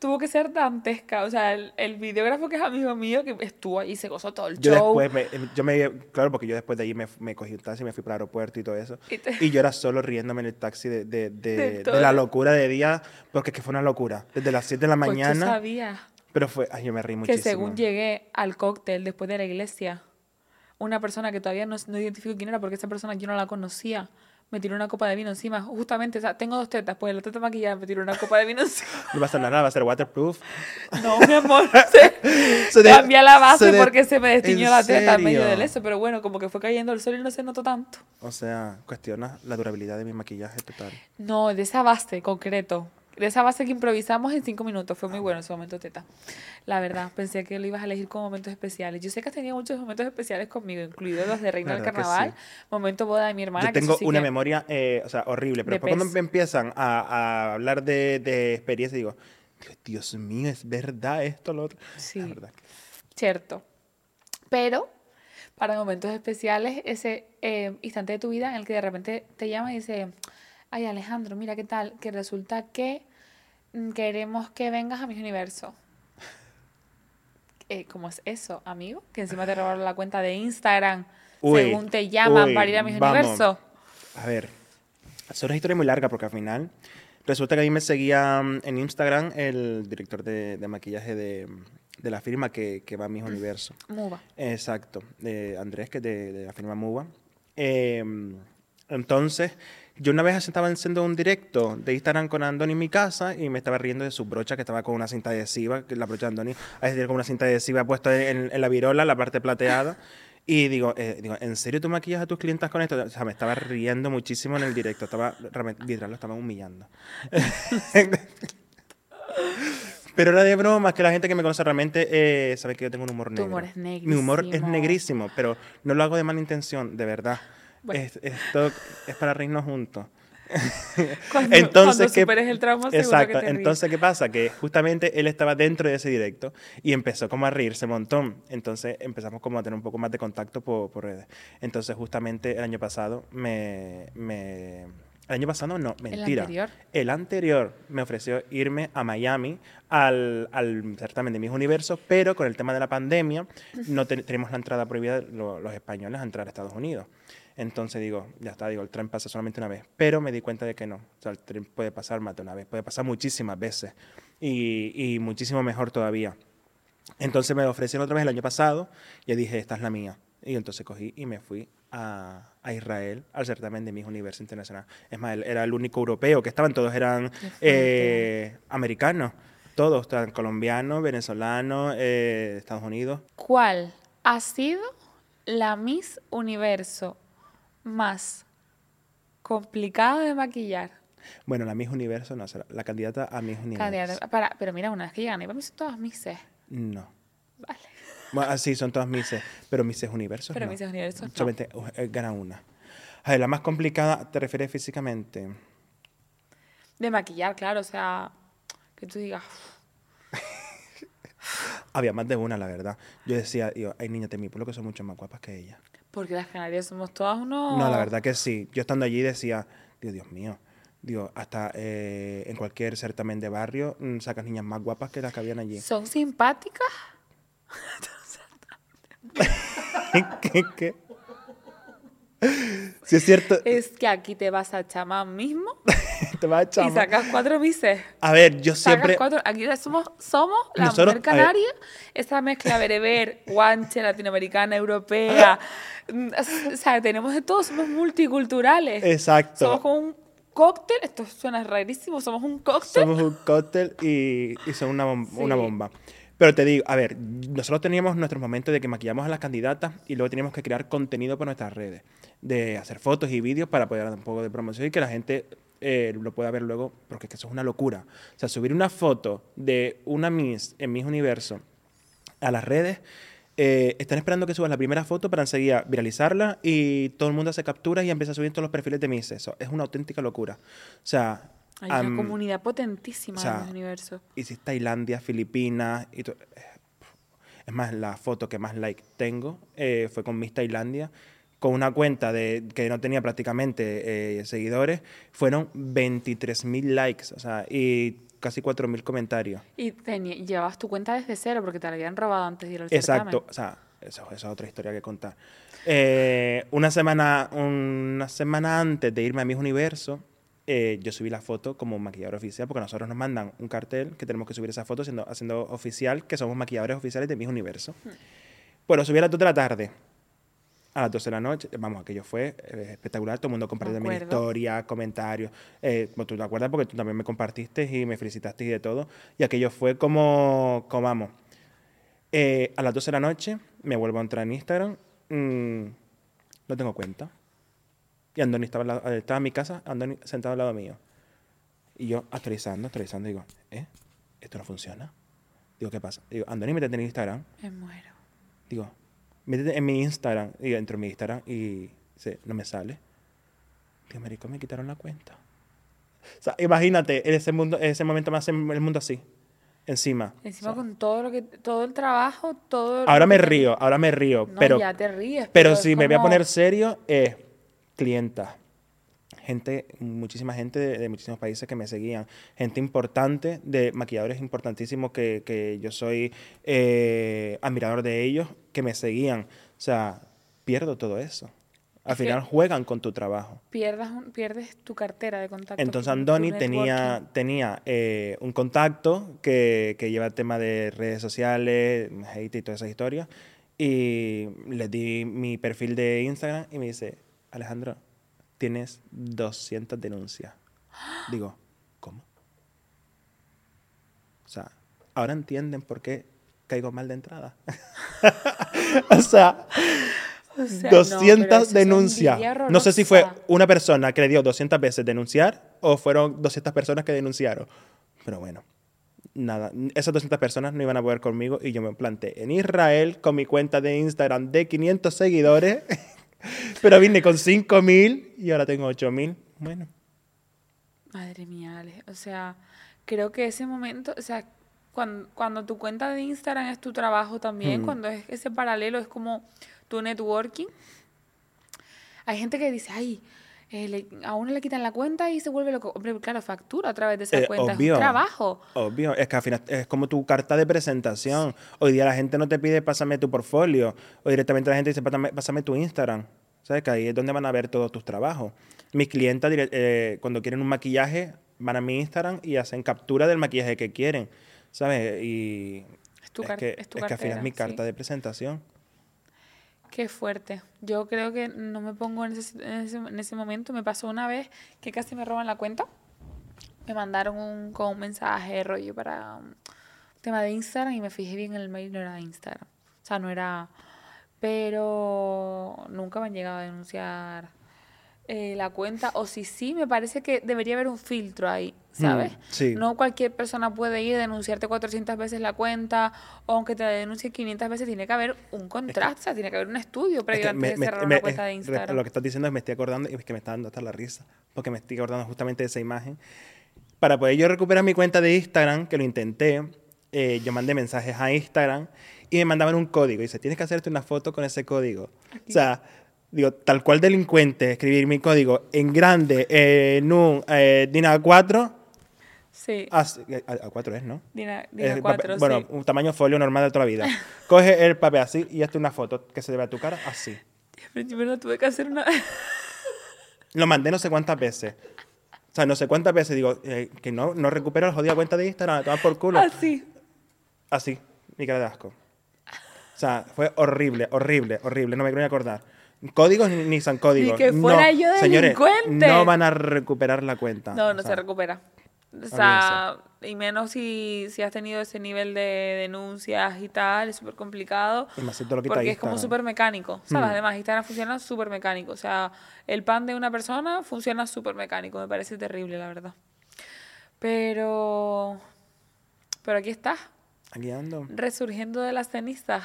S1: tuvo que ser dantesca. O sea, el, el videógrafo que es amigo mío, que estuvo ahí, se gozó todo el
S2: Yo
S1: show.
S2: después, me, yo me, claro, porque yo después de ahí me, me cogí un taxi, me fui para el aeropuerto y todo eso.
S1: Y te-
S2: Y yo era solo riéndome en el taxi de, de, de,
S1: De
S2: la locura de día, porque es que fue una locura. Desde las 7 de la
S1: Pues tú
S2: mañana.
S1: sabías
S2: Pero fue, ay, yo me reí
S1: que
S2: muchísimo.
S1: según llegué al cóctel después de la iglesia, una persona que todavía no, no identifico quién era porque esa persona yo no la conocía. Me tiró una copa de vino encima. Justamente, o sea, tengo dos tetas, pues la teta maquillada me tiró una copa de vino encima.
S2: No va a ser nada, va a ser waterproof.
S1: No, mi amor, se,
S2: Se de-
S1: cambié la base
S2: se de-
S1: porque se me destiñó
S2: ¿En
S1: la teta en medio del eso, pero bueno, como que fue cayendo el sol y no se notó tanto.
S2: O sea, cuestiona la durabilidad de mi maquillaje total.
S1: No, de esa base, concreto. De esa base que improvisamos en cinco minutos. Fue muy bueno ese momento, teta. La verdad, pensé que lo ibas a elegir como momentos especiales. Yo sé que has tenido muchos momentos especiales conmigo, incluidos los de Reina del
S2: que
S1: Carnaval,
S2: sí.
S1: momento boda de mi hermana.
S2: Yo
S1: que
S2: tengo
S1: sí
S2: una
S1: que-
S2: memoria, eh, o sea, horrible, pero
S1: De
S2: después cuando
S1: pez.
S2: me empiezan a, a hablar de, de experiencia, digo, Dios, mío, es verdad esto, lo otro.
S1: Sí.
S2: La verdad.
S1: Cierto. Pero para momentos especiales, ese eh, instante de tu vida en el que de repente te llama y dice, ay Alejandro, mira qué tal, que resulta que queremos que vengas a mi universo. Eh, ¿Cómo es eso, amigo? Que encima te robaron la cuenta de Instagram,
S2: Uy,
S1: según te llaman
S2: uy,
S1: para ir a mi
S2: vamos.
S1: universo.
S2: A ver, es una historia muy larga porque al final resulta que a mí me seguía mm, en Instagram el director de, de maquillaje de, de la firma que, que va a mis universo.
S1: Muba.
S2: Exacto, de Andrés, que es de, de la firma Muba. Eh, entonces, yo una vez estaba haciendo un directo de Instagram con Andoni en mi casa y me estaba riendo de su brocha que estaba con una cinta adhesiva, que la brocha de Andoni, es decir, con una cinta adhesiva puesta en, en la virola, la parte plateada. Y digo, eh, digo, ¿en serio tú maquillas a tus clientas con esto? O sea, me estaba riendo muchísimo en el directo, estaba, realmente, literal, lo estaba humillando. Pero era de broma, que la gente que me conoce realmente eh, sabe que yo tengo un humor
S1: Tu
S2: negro.
S1: humor es
S2: Mi humor es
S1: negrísimo.
S2: negrísimo, pero no lo hago de mala intención, de verdad.
S1: Bueno.
S2: Es- esto es para reírnos juntos.
S1: Cuando,
S2: Entonces,
S1: cuando
S2: ¿qué-
S1: superes el trauma,
S2: Exacto.
S1: que.
S2: Entonces, ¿qué pasa? Que justamente él estaba dentro de ese directo y empezó como a reírse un montón. Entonces empezamos como a tener un poco más de contacto por, por redes. Entonces, justamente el año pasado me... me el año pasado no, mentira.
S1: anterior?
S2: El anterior me ofreció irme a Miami al, al certamen de mis universos, pero con el tema de la pandemia no te- tenemos la entrada prohibida lo- los españoles a entrar a Estados Unidos. Entonces digo, ya está, digo, el tren pasa solamente una vez, pero me di cuenta de que no. O sea, el tren puede pasar más de una vez, puede pasar muchísimas veces y, y muchísimo mejor todavía. Entonces me ofrecieron otra vez el año pasado y dije, esta es la mía. Y entonces cogí y me fui a, a Israel al certamen de Miss Universo Internacional. Es más, era el único europeo que estaban, todos eran eh, americanos, todos, estaban colombianos, venezolanos, eh, Estados Unidos.
S1: ¿Cuál ha sido la Miss Universo más complicada de maquillar?
S2: Bueno, la Miss Universo no, será la candidata a Miss Universo.
S1: Candidata- para, pero mira, una vez que llegan, para mí son todas Misses.
S2: No.
S1: Vale.
S2: Bueno, ah, sí, son todas Misses, pero Misses Universo
S1: Pero
S2: no.
S1: Misses Universo no.
S2: Solamente eh, gana una. A ver, la más complicada, ¿te refieres físicamente?
S1: De maquillar, claro, o sea, que tú digas,
S2: Había más de una, la verdad. Yo decía, digo, hay niñas de mi pueblo que son mucho más guapas que ella.
S1: Porque las canarias somos todas unos...
S2: No, la verdad que sí. Yo estando allí decía, Dios, Dios mío, digo, hasta eh, en cualquier certamen de barrio mm, sacas niñas más guapas que las que habían allí.
S1: ¿Son simpáticas?
S2: ¿Qué? ¿Qué? Si es cierto,
S1: Es que aquí te vas a chamar mismo
S2: te vas a
S1: y sacas cuatro Misses.
S2: A ver, yo
S1: Sacas
S2: siempre...
S1: cuatro. Aquí somos, somos la
S2: Nosotros-
S1: mujer canaria, esa mezcla bereber, guanche, latinoamericana, europea. Mm, O sea, tenemos de todo, somos multiculturales.
S2: Exacto.
S1: Somos como un cóctel, esto suena rarísimo, somos un cóctel.
S2: Somos un cóctel y, y son una, bom-
S1: Sí.
S2: una bomba. Pero te digo, a ver, nosotros teníamos nuestros momentos de que maquillamos a las candidatas y luego teníamos que crear contenido para nuestras redes, de hacer fotos y vídeos para poder dar un poco de promoción y que la gente eh, lo pueda ver luego, porque es que eso es una locura. O sea, subir una foto de una Miss en Miss Universo a las redes, eh, están esperando que subas la primera foto para enseguida viralizarla y todo el mundo hace capturas y empieza a subir todos los perfiles de Miss. Eso es una auténtica locura. O sea...
S1: Hay una
S2: am,
S1: comunidad potentísima
S2: o sea,
S1: en el universo.
S2: hiciste Tailandia, Filipinas y to- es más la foto que más like tengo eh, fue con Miss Tailandia con una cuenta de que no tenía prácticamente eh, seguidores fueron 23.000 likes o sea y casi 4.000 comentarios
S1: Y llevabas tu cuenta desde cero porque te la habían robado antes de ir al
S2: exacto
S1: certamen.
S2: o sea eso es otra historia que contar Eh, una semana una semana antes de irme a Miss Universo eh, yo subí la foto como maquillador oficial porque nosotros nos mandan un cartel que tenemos que subir esa foto siendo, haciendo oficial que somos maquilladores oficiales de Miss Universo. Bueno, subí a las 2 de la tarde. A las 12 de la noche. Vamos, aquello fue eh, espectacular. Todo el mundo compartiendo mi
S1: acuerdo.
S2: historia, comentarios. Eh, bueno, tú te acuerdas porque tú también me compartiste y me felicitaste y de todo. Y aquello fue como, como vamos. Eh, a las 12 de la noche me vuelvo a entrar en Instagram. mm, no tengo cuenta. Y Andoni estaba, eh, estaba en mi casa, Andoni sentado al lado mío. Y yo actualizando, actualizando, digo, ¿eh? ¿Esto no funciona? Digo, ¿qué pasa? Digo, Andoni, métete en Instagram.
S1: Me muero.
S2: Digo, métete en mi Instagram. Y entro en mi Instagram y dice, no me sale. Digo, marico, me quitaron la cuenta. O sea, imagínate, en ese, mundo, en ese momento me hace el mundo así, encima.
S1: Encima
S2: O sea,
S1: con todo lo que, todo el trabajo, todo.
S2: ahora me río, ahora me río,
S1: No,
S2: pero,
S1: ya te ríes.
S2: pero si me voy a poner serio, es clienta. Gente, muchísima gente de, de muchísimos países que me seguían. Gente importante, de maquilladores importantísimos que, que yo soy eh, admirador de ellos, que me seguían. O sea, pierdo todo eso. Al
S1: Es
S2: final juegan con tu trabajo.
S1: Pierdas pierdes tu cartera de contactos.
S2: Entonces Andoni tenía, tenía eh, un contacto que, que lleva el tema de redes sociales, hate y todas esas historias. Y le di mi perfil de Instagram y me dice, Alejandro, tienes 200 denuncias. Digo, ¿cómo? O sea, ahora entienden por qué caigo mal de entrada. o sea,
S1: O sea, no, pero eso
S2: 200
S1: es
S2: denuncias. No sé si fue una persona que le dio 200 veces denunciar o fueron 200 personas que denunciaron. Pero bueno, nada, esas 200 personas no iban a poder conmigo y yo me planté en Israel con mi cuenta de Instagram de 500 seguidores, pero vine con 5000 y ahora tengo 8000. Bueno,
S1: Madre mía, Ale. O sea, creo que ese momento, o sea, cuando, cuando tu cuenta de Instagram es tu trabajo también,
S2: Mm.
S1: cuando es ese paralelo, es como tu networking. Hay gente que dice, ay, eh, le- a uno le quitan la cuenta y se vuelve loco. Hombre, claro, factura a través de esa
S2: Eh,
S1: cuenta.
S2: obvio.
S1: Es un trabajo.
S2: Obvio, es que al final es como tu carta de presentación. Hoy día la gente no te pide pásame tu portfolio, o directamente la gente dice pásame, pásame tu Instagram. ¿Sabes? Que ahí es donde van a ver todos tus trabajos. Mis clientes, eh, cuando quieren un maquillaje, van a mi Instagram y hacen captura del maquillaje que quieren. ¿Sabes? Y
S1: Es tu
S2: es, que,
S1: es tu
S2: es que al final es mi
S1: sí.
S2: carta de presentación.
S1: Qué fuerte. Yo creo que no me pongo en ese, en ese, en ese momento. Me pasó una vez que casi me roban la cuenta. Me mandaron un, con un mensaje rollo para un tema de Instagram y me fijé bien en el mail, no era Instagram. O sea, no era... Pero nunca me han llegado a denunciar eh, la cuenta. O si sí, me parece que debería haber un filtro ahí, ¿sabes?
S2: sí.
S1: No cualquier persona puede ir a denunciarte 400 veces la cuenta, o aunque te denuncie 500 veces, tiene que haber un o sea, tiene que haber un estudio
S2: Es
S1: previo
S2: que
S1: antes
S2: me-
S1: de cerrar
S2: me-
S1: una
S2: es-
S1: cuenta de Instagram.
S2: Lo que estás diciendo es me estoy acordando y es que me está dando hasta la risa. Porque me estoy acordando justamente de esa imagen. Para poder yo recuperar mi cuenta de Instagram, que lo intenté, eh, yo mandé mensajes a Instagram y me mandaban un código. Y dice, tienes que hacerte una foto con ese código. O sea, digo, tal cual delincuente, escribir mi código en grande, eh, en un eh, DIN A4.
S1: Sí,
S2: así- A, A4 es, ¿no?
S1: Dina, Dina
S2: el
S1: 4,
S2: papel- bueno,
S1: sí.
S2: un tamaño folio normal de toda la vida. Coge el papel así y hazte una foto que se le vea tu cara así.
S1: Pero lo tuve que hacer una...
S2: Lo mandé no sé cuántas veces. O sea, no sé cuántas veces digo eh, que no, no recupero la jodida cuenta de Instagram, toma por culo.
S1: Así.
S2: Así, mi cara de asco. O sea, fue horrible, horrible, horrible. No me quiero ni acordar. Códigos ni, san códigos.
S1: que fuera
S2: no,
S1: yo
S2: señores, no van a recuperar la cuenta.
S1: No,
S2: O
S1: no
S2: sea,
S1: se recupera. O sea, y menos si, si has tenido ese nivel de denuncias y tal, es súper complicado.
S2: Y más lo
S1: Porque es como súper mecánico, ¿sabes?
S2: Hmm.
S1: Además, Instagram funciona súper mecánico. O sea, el pan de una persona funciona súper mecánico. Me parece terrible, la verdad. Pero... Pero aquí estás,
S2: Aquí ando.
S1: resurgiendo de las cenizas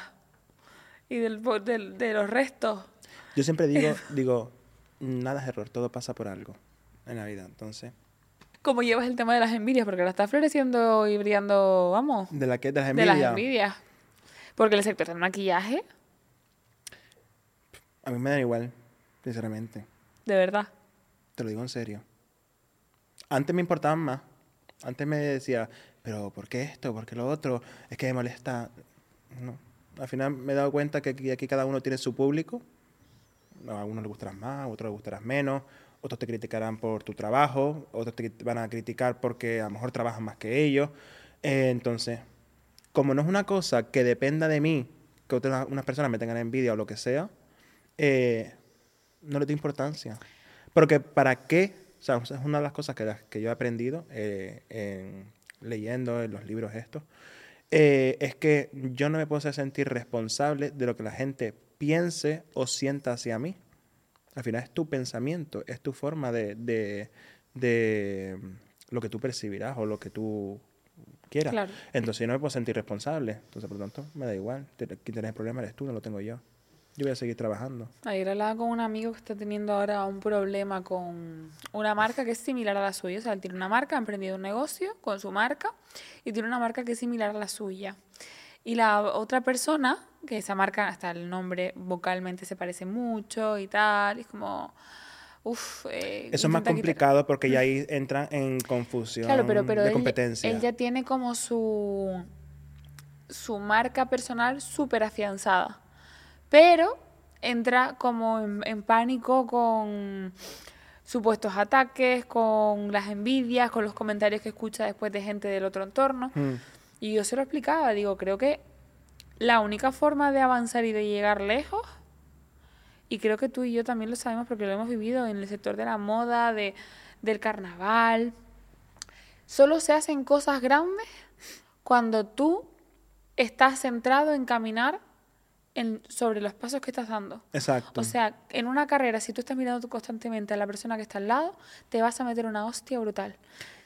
S1: y del, del- de los restos.
S2: Yo siempre digo, digo, nada es error, todo pasa por algo en la vida. Entonces,
S1: ¿Cómo llevas el tema de las envidias? Porque ahora está floreciendo y brillando, vamos,
S2: de la que de las
S1: de
S2: envidias.
S1: las envidias. Porque el sector del maquillaje,
S2: A mí me da igual, sinceramente.
S1: de verdad.
S2: Te lo digo en serio. Antes me importaban más. Antes me decía, pero ¿por qué esto? ¿Por qué lo otro? Es que me molesta. No. Al final me he dado cuenta que aquí, aquí cada uno tiene su público. A uno le gustarás más, a otro le gustarás menos. Otros te criticarán por tu trabajo. Otros te van a criticar porque a lo mejor trabajas más que ellos. Eh, entonces, como no es una cosa que dependa de mí, que otras unas personas me tengan envidia o lo que sea, eh, no le da importancia. Porque ¿para qué? O sea, es una de las cosas que, que yo he aprendido eh, en, leyendo en los libros estos, es que yo no me puedo sentir responsable de lo que la gente piense o sienta hacia mí. Al final es tu pensamiento, es tu forma de, de, de lo que tú percibirás o lo que tú quieras. Entonces yo no me puedo sentir responsable. Entonces, por lo tanto, me da igual. Quien tiene el problema eres tú, no lo tengo yo. Yo voy a seguir trabajando.
S1: Ayer hablaba con un amigo que está teniendo ahora un problema con una marca que es similar a la suya. O sea, él tiene una marca, ha emprendido un negocio con su marca y tiene una marca que es similar a la suya. Y la otra persona, que esa marca, hasta el nombre vocalmente se parece mucho y tal, es como... Uf,
S2: eh, Eso es más complicado porque ya ahí entra en confusión claro, pero, pero de competencia.
S1: Él ya tiene como su, su marca personal súper afianzada pero entra como en, pánico con supuestos ataques, con las envidias, con los comentarios que escucha después de gente del otro entorno. Mm. Y yo se lo explicaba, digo, creo que la única forma de avanzar y de llegar lejos, y creo que tú y yo también lo sabemos porque lo hemos vivido en el sector de la moda, de, del carnaval, solo se hacen cosas grandes cuando tú estás centrado en caminar sobre los pasos que estás dando.
S2: Exacto.
S1: O sea, en una carrera, si tú estás mirando constantemente a la persona que está al lado, te vas a meter una hostia brutal.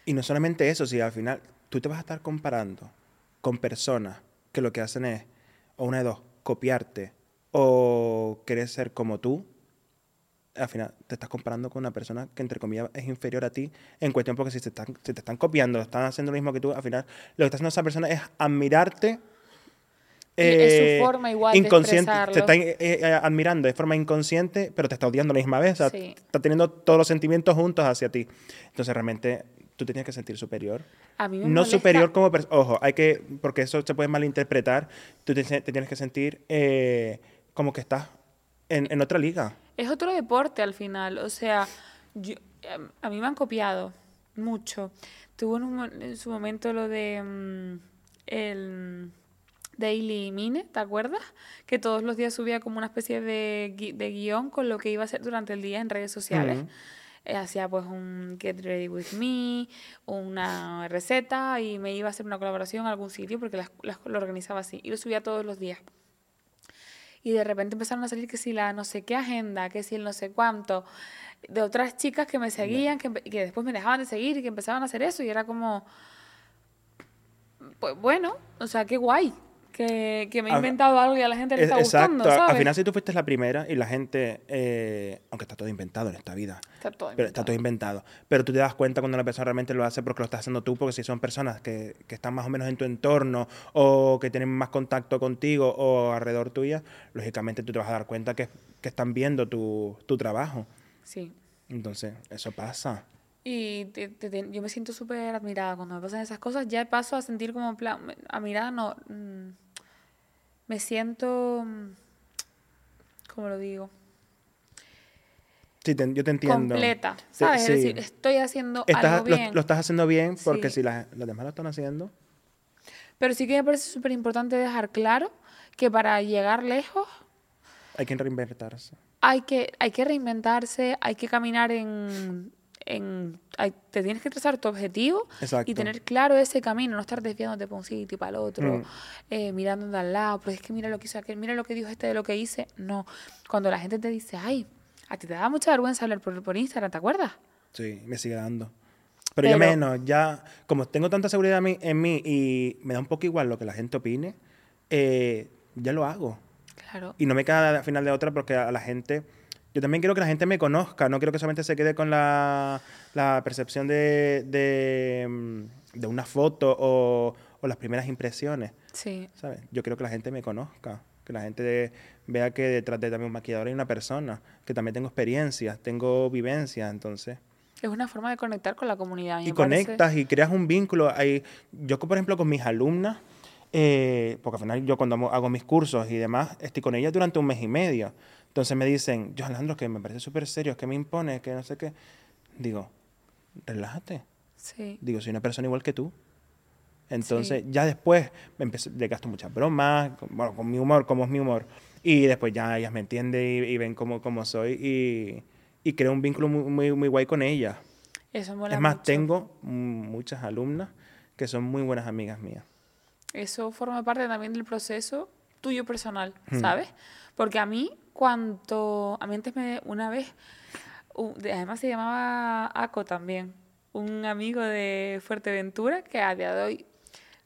S2: Y no solamente eso, si al final tú te vas a estar comparando con personas que lo que hacen es, o una de dos, copiarte o querer ser como tú, al final te estás comparando con una persona que entre comillas es inferior a ti en cuestión porque si, te están, si te están copiando, están haciendo lo mismo que tú, al final lo que está haciendo esa persona es admirarte
S1: es su eh, forma igual
S2: inconsciente, te está eh, eh, admirando de forma inconsciente, pero te está odiando a la misma vez. Está teniendo todos los sentimientos juntos hacia ti. Entonces, realmente, tú te tienes que sentir superior.
S1: A mí me
S2: no superior como Ojo, hay que. Porque eso se puede malinterpretar. Tú te, tienes que sentir como que estás en, en, otra liga.
S1: Es otro deporte al final. O sea, yo, a mí me han copiado mucho. Tuvo en, en su momento lo de. Mm, el Daily Mine, ¿te acuerdas? Que todos los días subía como una especie de, de guion con lo que iba a hacer durante el día en redes sociales. Eh, hacía pues un Get Ready With Me, una receta y me iba a hacer una colaboración en algún sitio porque las, lo organizaba así y lo subía todos los días. Y de repente empezaron a salir que si la no sé qué agenda, que si el no sé cuánto, de otras chicas que me seguían, que, que después me dejaban de seguir y que empezaban a hacer eso y era como, pues bueno, o sea, qué guay, que, me he inventado algo y a la gente le está gustando, ¿sabes?
S2: Al final si tú fuiste la primera y la gente, eh, aunque está todo inventado en esta vida,
S1: está todo,
S2: pero está todo inventado, pero tú te das cuenta cuando la persona realmente lo hace porque lo estás haciendo tú, porque si son personas que, que están más o menos en tu entorno o que tienen más contacto contigo o alrededor tuya, lógicamente tú te vas a dar cuenta que, que están viendo tu, tu trabajo.
S1: Sí.
S2: Entonces, eso pasa.
S1: Y yo me siento súper admirada cuando me pasan esas cosas. Ya paso a sentir como plan, admirada, no, mm, me siento, mm, ¿cómo lo digo?
S2: Sí, yo te entiendo.
S1: Completa, ¿sabes? Es decir, estoy haciendo algo bien.
S2: Lo, estás haciendo bien porque si las, los demás lo están haciendo.
S1: Pero sí que me parece súper importante dejar claro que para llegar lejos...
S2: Hay que reinventarse.
S1: Hay que, hay que reinventarse, hay que caminar en, te tienes que trazar tu objetivo y tener claro ese camino, no estar desviándote para un sitio y para el otro, mm. eh, mirando de al lado, pero es que mira lo que hizo aquel, mira lo que dijo este de lo que hice. No, cuando la gente te dice, ay, a ti te da mucha vergüenza hablar por, por Instagram, ¿te acuerdas?
S2: Sí, me sigue dando. Pero, yo menos, ya, como tengo tanta seguridad en mí, y me da un poco igual lo que la gente opine, eh, ya lo hago.
S1: Claro.
S2: Y no me queda al final de otra porque a la gente yo también quiero que la gente me conozca, no quiero que solamente se quede con la, percepción de, de, una foto o, las primeras impresiones.
S1: Sí.
S2: ¿sabes? Yo quiero que la gente me conozca, que la gente vea que detrás de también un maquillador hay una persona, que también tengo experiencias, tengo vivencias, entonces...
S1: Es una forma de conectar con la comunidad.
S2: Y conectas y creas un vínculo. Ahí, yo, por ejemplo, con mis alumnas, eh, porque al final yo cuando hago mis cursos y demás, estoy con ellas durante un mes y medio. Entonces me dicen, yo Alejandro, que me parece súper serio, que me impone, que no sé qué. Digo, relájate.
S1: Sí.
S2: Digo, soy una persona igual que tú. Entonces, ya después me empecé, le gasto muchas bromas, bueno, con mi humor, como es mi humor. Y después ya ellas me entienden y, y ven cómo, cómo soy y, y creo un vínculo muy, muy, muy guay con ellas.
S1: Eso mola
S2: Es más,
S1: mucho.
S2: tengo muchas alumnas que son muy buenas amigas mías.
S1: Eso forma parte también del proceso tuyo personal,
S2: Hmm.
S1: ¿sabes? Porque a mí, cuanto... A mí antes me... Una vez... Además se llamaba Aco también. Un amigo de Fuerteventura que a día de hoy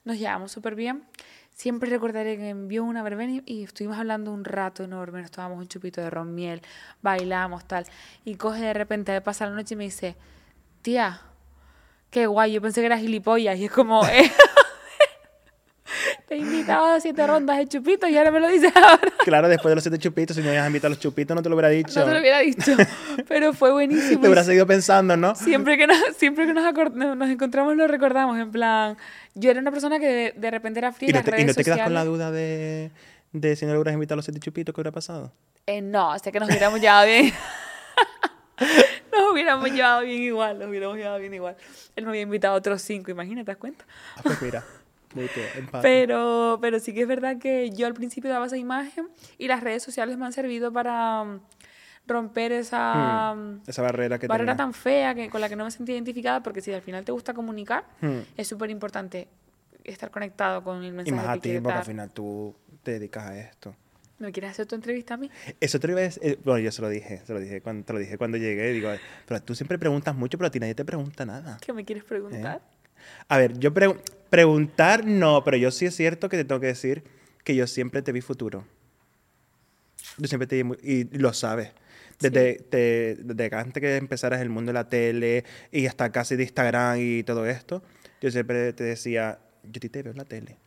S1: nos llevamos súper bien. Siempre recordaré que envió una verbena y- y estuvimos hablando un rato enorme. Nos tomamos un chupito de ron miel, bailamos, tal. Y coge de repente, de pasar la noche y me dice, tía, qué guay, yo pensé que era gilipollas. Y es como, eh, te he invitado a siete rondas de chupitos y ahora me lo dices ahora.
S2: Claro, después de los siete chupitos, si no habías invitado a los chupitos, no te lo hubiera dicho.
S1: No te lo hubiera dicho, pero fue buenísimo.
S2: Te hubieras seguido pensando, ¿no?
S1: Siempre que, nos, siempre que nos, encontramos lo recordamos, en plan, yo era una persona que de, de repente era fría
S2: ¿Y no
S1: las
S2: te, y
S1: redes
S2: no te quedas con la duda de, de si no le hubieras invitado a los siete chupitos, ¿qué hubiera pasado?
S1: Eh, no, sé que nos hubiéramos llevado bien. nos hubiéramos llevado bien igual, nos hubiéramos llevado bien igual. Él me había invitado a otros cinco, imagínate, ¿te das cuenta?
S2: Ah, pues mira, mutuo.
S1: Pero, pero sí que es verdad que yo al principio daba esa imagen y las redes sociales me han servido para mm, romper esa mm,
S2: Esa barrera que
S1: barrera
S2: tenía.
S1: tan fea que, con la que no me sentía identificada, porque si al final te gusta comunicar,
S2: Hmm.
S1: es súper importante estar conectado con el
S2: Y
S1: mensaje
S2: más
S1: que
S2: a ti, porque al
S1: dar.
S2: final tú te dedicas a esto.
S1: ¿Me quieres hacer tu entrevista a mí?
S2: Eso te lo iba a decir- eh, bueno, yo se lo dije, se lo dije cuando, te lo dije cuando llegué, digo, pero tú siempre preguntas mucho, pero a ti nadie te pregunta nada.
S1: ¿Qué me quieres preguntar?
S2: A ver, yo pre- preguntar no, pero yo sí es cierto que te tengo que decir que yo siempre te vi futuro. Yo siempre te vi, y lo sabes. Desde, te- desde antes que empezaras el mundo de la tele y hasta casi de Instagram y todo esto, yo siempre te decía, yo a ti te veo en la tele.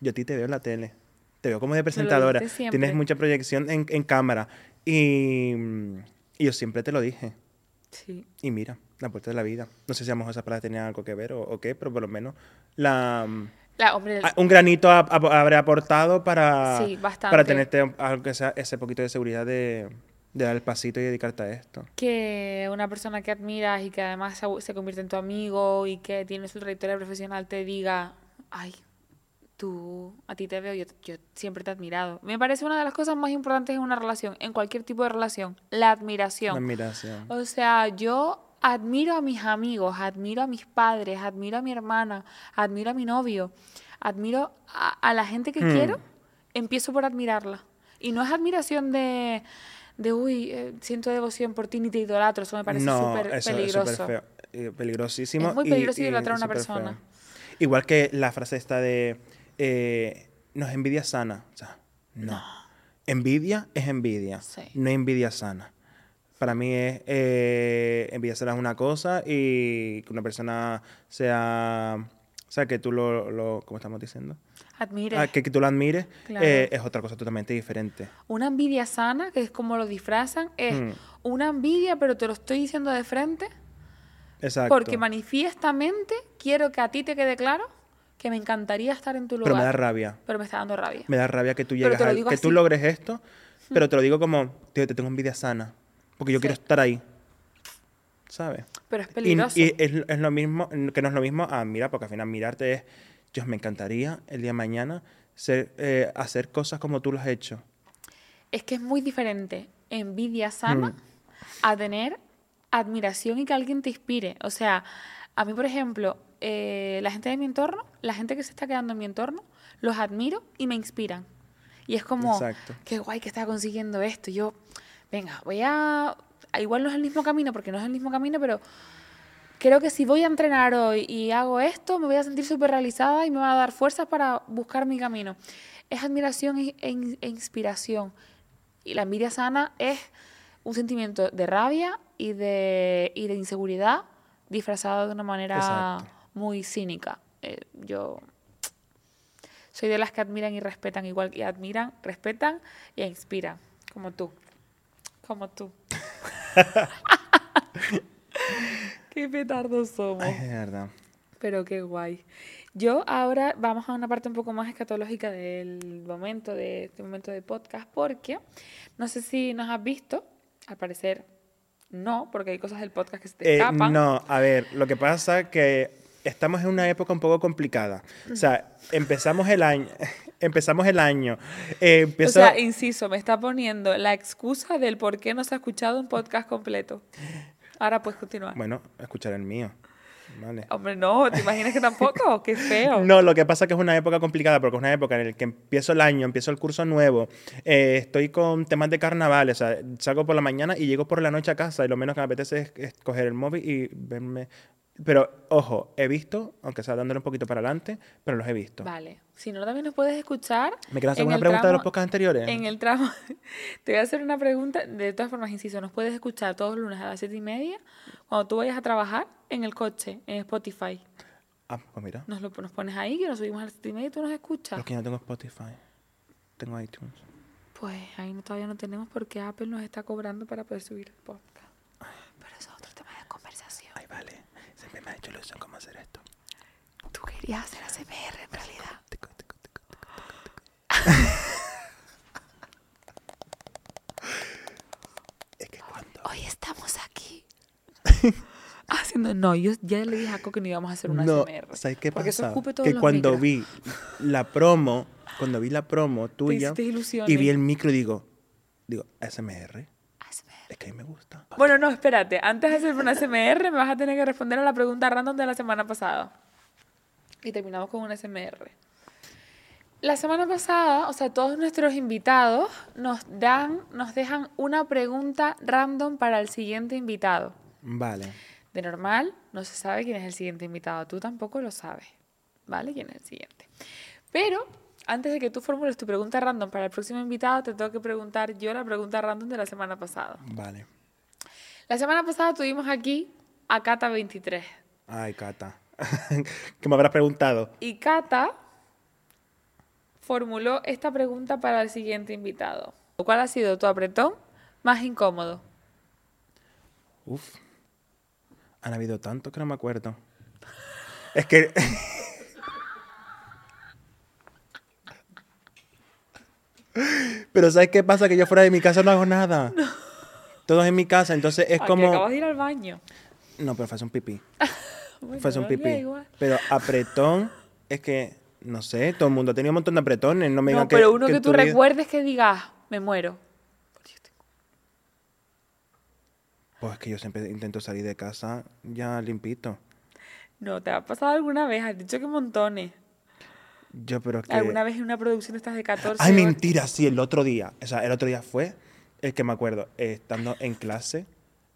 S2: Yo a ti te veo en la tele. Te veo como de presentadora. Tienes mucha proyección en, en cámara. Y, y yo siempre te lo dije.
S1: Sí.
S2: Y mira, la puerta de la vida. No sé si a lo mejor esas palabras tenían algo que ver o, o qué, pero por lo menos la,
S1: La, hombre,
S2: a- un granito ha- ha- habré aportado para,
S1: Sí,
S2: para tenerte algo que sea ese poquito de seguridad de, de dar el pasito y dedicarte a esto.
S1: que una persona que admiras y que además se, se convierte en tu amigo y que tiene su trayectoria profesional te diga, ay, tú, a ti te veo, yo, yo siempre te he admirado. Me parece una de las cosas más importantes en una relación, en cualquier tipo de relación, la admiración.
S2: La admiración.
S1: O sea, yo admiro a mis amigos, admiro a mis padres, admiro a mi hermana, admiro a mi novio, admiro a, a la gente que
S2: Hmm.
S1: quiero, empiezo por admirarla. Y no es admiración de, de uy, eh, siento devoción por ti ni te idolatro, eso me parece
S2: no,
S1: súper
S2: es
S1: peligroso.
S2: súper feo. eh, peligrosísimo.
S1: Es muy peligroso
S2: y
S1: idolatrar a una persona.
S2: feo. Igual que la frase esta de, eh, no es envidia sana. O sea, no. Envidia es envidia,
S1: Sí.
S2: no es envidia sana. Para mí es eh, envidia sana es una cosa y que una persona sea, o sea, que tú lo, lo ¿cómo estamos diciendo?
S1: Admire.
S2: Ah, que, que tú lo admires
S1: Claro.
S2: eh, es otra cosa totalmente diferente.
S1: Una envidia sana, que es como lo disfrazan, es
S2: Hmm.
S1: una envidia, pero te lo estoy diciendo de frente,
S2: Exacto.
S1: porque manifiestamente quiero que a ti te quede claro que me encantaría estar en tu lugar.
S2: Pero me da rabia.
S1: pero me está dando rabia.
S2: Me da rabia que tú llegues que tú logres esto, pero te lo digo como, tío, te tengo envidia sana, porque yo quiero estar ahí. ¿Sabes?
S1: Pero es
S2: Y,
S1: peligroso.
S2: y es, es lo mismo, que no es lo mismo a mirar, porque al final mirarte es, Dios, me encantaría el día de mañana ser, eh, hacer cosas como tú lo has hecho.
S1: Es que es muy diferente envidia sana
S2: Mm.
S1: a tener admiración y que alguien te inspire. O sea, a mí, por ejemplo, eh, la gente de mi entorno, la gente que se está quedando en mi entorno, los admiro y me inspiran. Y es como,
S2: Exacto.
S1: qué guay que está consiguiendo esto. Yo, venga, voy a... Igual no es el mismo camino, porque no es el mismo camino, pero creo que si voy a entrenar hoy y hago esto, me voy a sentir súper realizada y me va a dar fuerzas para buscar mi camino. Es admiración e, e inspiración. Y la envidia sana es un sentimiento de rabia y de, y de inseguridad disfrazado de una manera
S2: Exacto.
S1: muy cínica. Eh, yo soy de las que admiran y respetan igual que admiran, respetan e inspiran, como tú. Como tú. qué petardos somos.
S2: Ay, es verdad.
S1: Pero qué guay. Yo ahora vamos a una parte un poco más escatológica del momento, de este momento de podcast, porque no sé si nos has visto, al parecer no, porque hay cosas del podcast que se te
S2: Eh,
S1: escapan.
S2: no, a ver, lo que pasa que estamos en una época un poco complicada. O sea, empezamos el año, empezamos el año. eh,
S1: O sea, inciso, me está poniendo la excusa del por qué no se ha escuchado un podcast completo. Ahora puedes continuar.
S2: bueno, escuchar el mío. Vale.
S1: Hombre, no, ¿te imaginas que tampoco? Qué feo.
S2: No, lo que pasa es que es una época complicada porque es una época en la que empiezo el año, empiezo el curso nuevo, eh, estoy con temas de carnaval, o sea, salgo por la mañana y llego por la noche a casa y lo menos que me apetece es, es coger el móvil y verme... Pero, ojo, he visto, aunque sea dándole un poquito para adelante, pero los he visto.
S1: Vale. Si no, también nos puedes escuchar.
S2: ¿Me quieres hacer una pregunta de los podcasts anteriores?
S1: En el tramo. Te voy a hacer una pregunta. De todas formas, inciso, nos puedes escuchar todos los lunes a las siete y media cuando tú vayas a trabajar en el coche, en Spotify.
S2: Ah, pues mira,
S1: Nos, lo, nos pones ahí, que nos subimos a las siete y media y tú nos escuchas.
S2: porque yo no tengo Spotify, tengo iTunes.
S1: Pues ahí no, todavía no tenemos porque Apple nos está cobrando para poder subir el podcast. Pero eso es otro tema de conversación.
S2: Ay, vale, siempre me ha hecho ilusión cómo hacer esto.
S1: Tú querías hacer ASMR en realidad.
S2: Es que cuando...
S1: Hoy estamos aquí. Haciendo. No, yo ya le dije a Coco que no íbamos a hacer una
S2: No,
S1: ASMR.
S2: ¿sabes qué
S1: porque eso
S2: pasa?
S1: ocupe todos
S2: Que
S1: los
S2: cuando
S1: micros.
S2: vi la promo, cuando vi la promo tuya
S1: hiciste ilusiones.
S2: y vi el micro, digo, digo, ASMR,
S1: ASMR.
S2: es que a mí me gusta.
S1: Bueno, no, espérate. Antes de hacer una SMR, me vas a tener que responder a la pregunta random de la semana pasada. Y terminamos con una SMR. La semana pasada, o sea, todos nuestros invitados nos dan, nos dejan una pregunta random para el siguiente invitado.
S2: Vale.
S1: De normal, no se sabe quién es el siguiente invitado. Tú tampoco lo sabes, ¿vale? ¿Quién es el siguiente? Pero antes de que tú formules tu pregunta random para el próximo invitado, te tengo que preguntar yo la pregunta random de la semana pasada.
S2: Vale.
S1: La semana pasada tuvimos aquí a Cata23.
S2: Ay, Cata. ¿Qué me habrás preguntado?
S1: Y Cata formuló esta pregunta para el siguiente invitado. ¿Cuál ha sido tu apretón más incómodo?
S2: Uf. Han habido tantos que no me acuerdo. Es que. Pero ¿sabes qué pasa? Que yo fuera de mi casa no hago nada. Todo es en mi casa, entonces es como.
S1: acabas de ir al baño.
S2: No, pero fue un pipí.
S1: Bueno,
S2: Fue un
S1: no,
S2: pipí.
S1: igual.
S2: Pero apretón es que, no sé, todo el mundo ha tenido un montón de apretones. No me
S1: No,
S2: digan que.
S1: pero uno que, tú
S2: vida-
S1: recuerdes que digas, me muero.
S2: Pues es que yo siempre intento salir de casa ya limpito.
S1: No, ¿te ha pasado alguna vez? Has dicho que montones.
S2: Yo, pero que.
S1: ¿Alguna vez en una producción de estas de 14
S2: Ay,
S1: horas?
S2: mentira, sí, el otro día. O sea, el otro día fue el que me acuerdo. eh, estando en clase,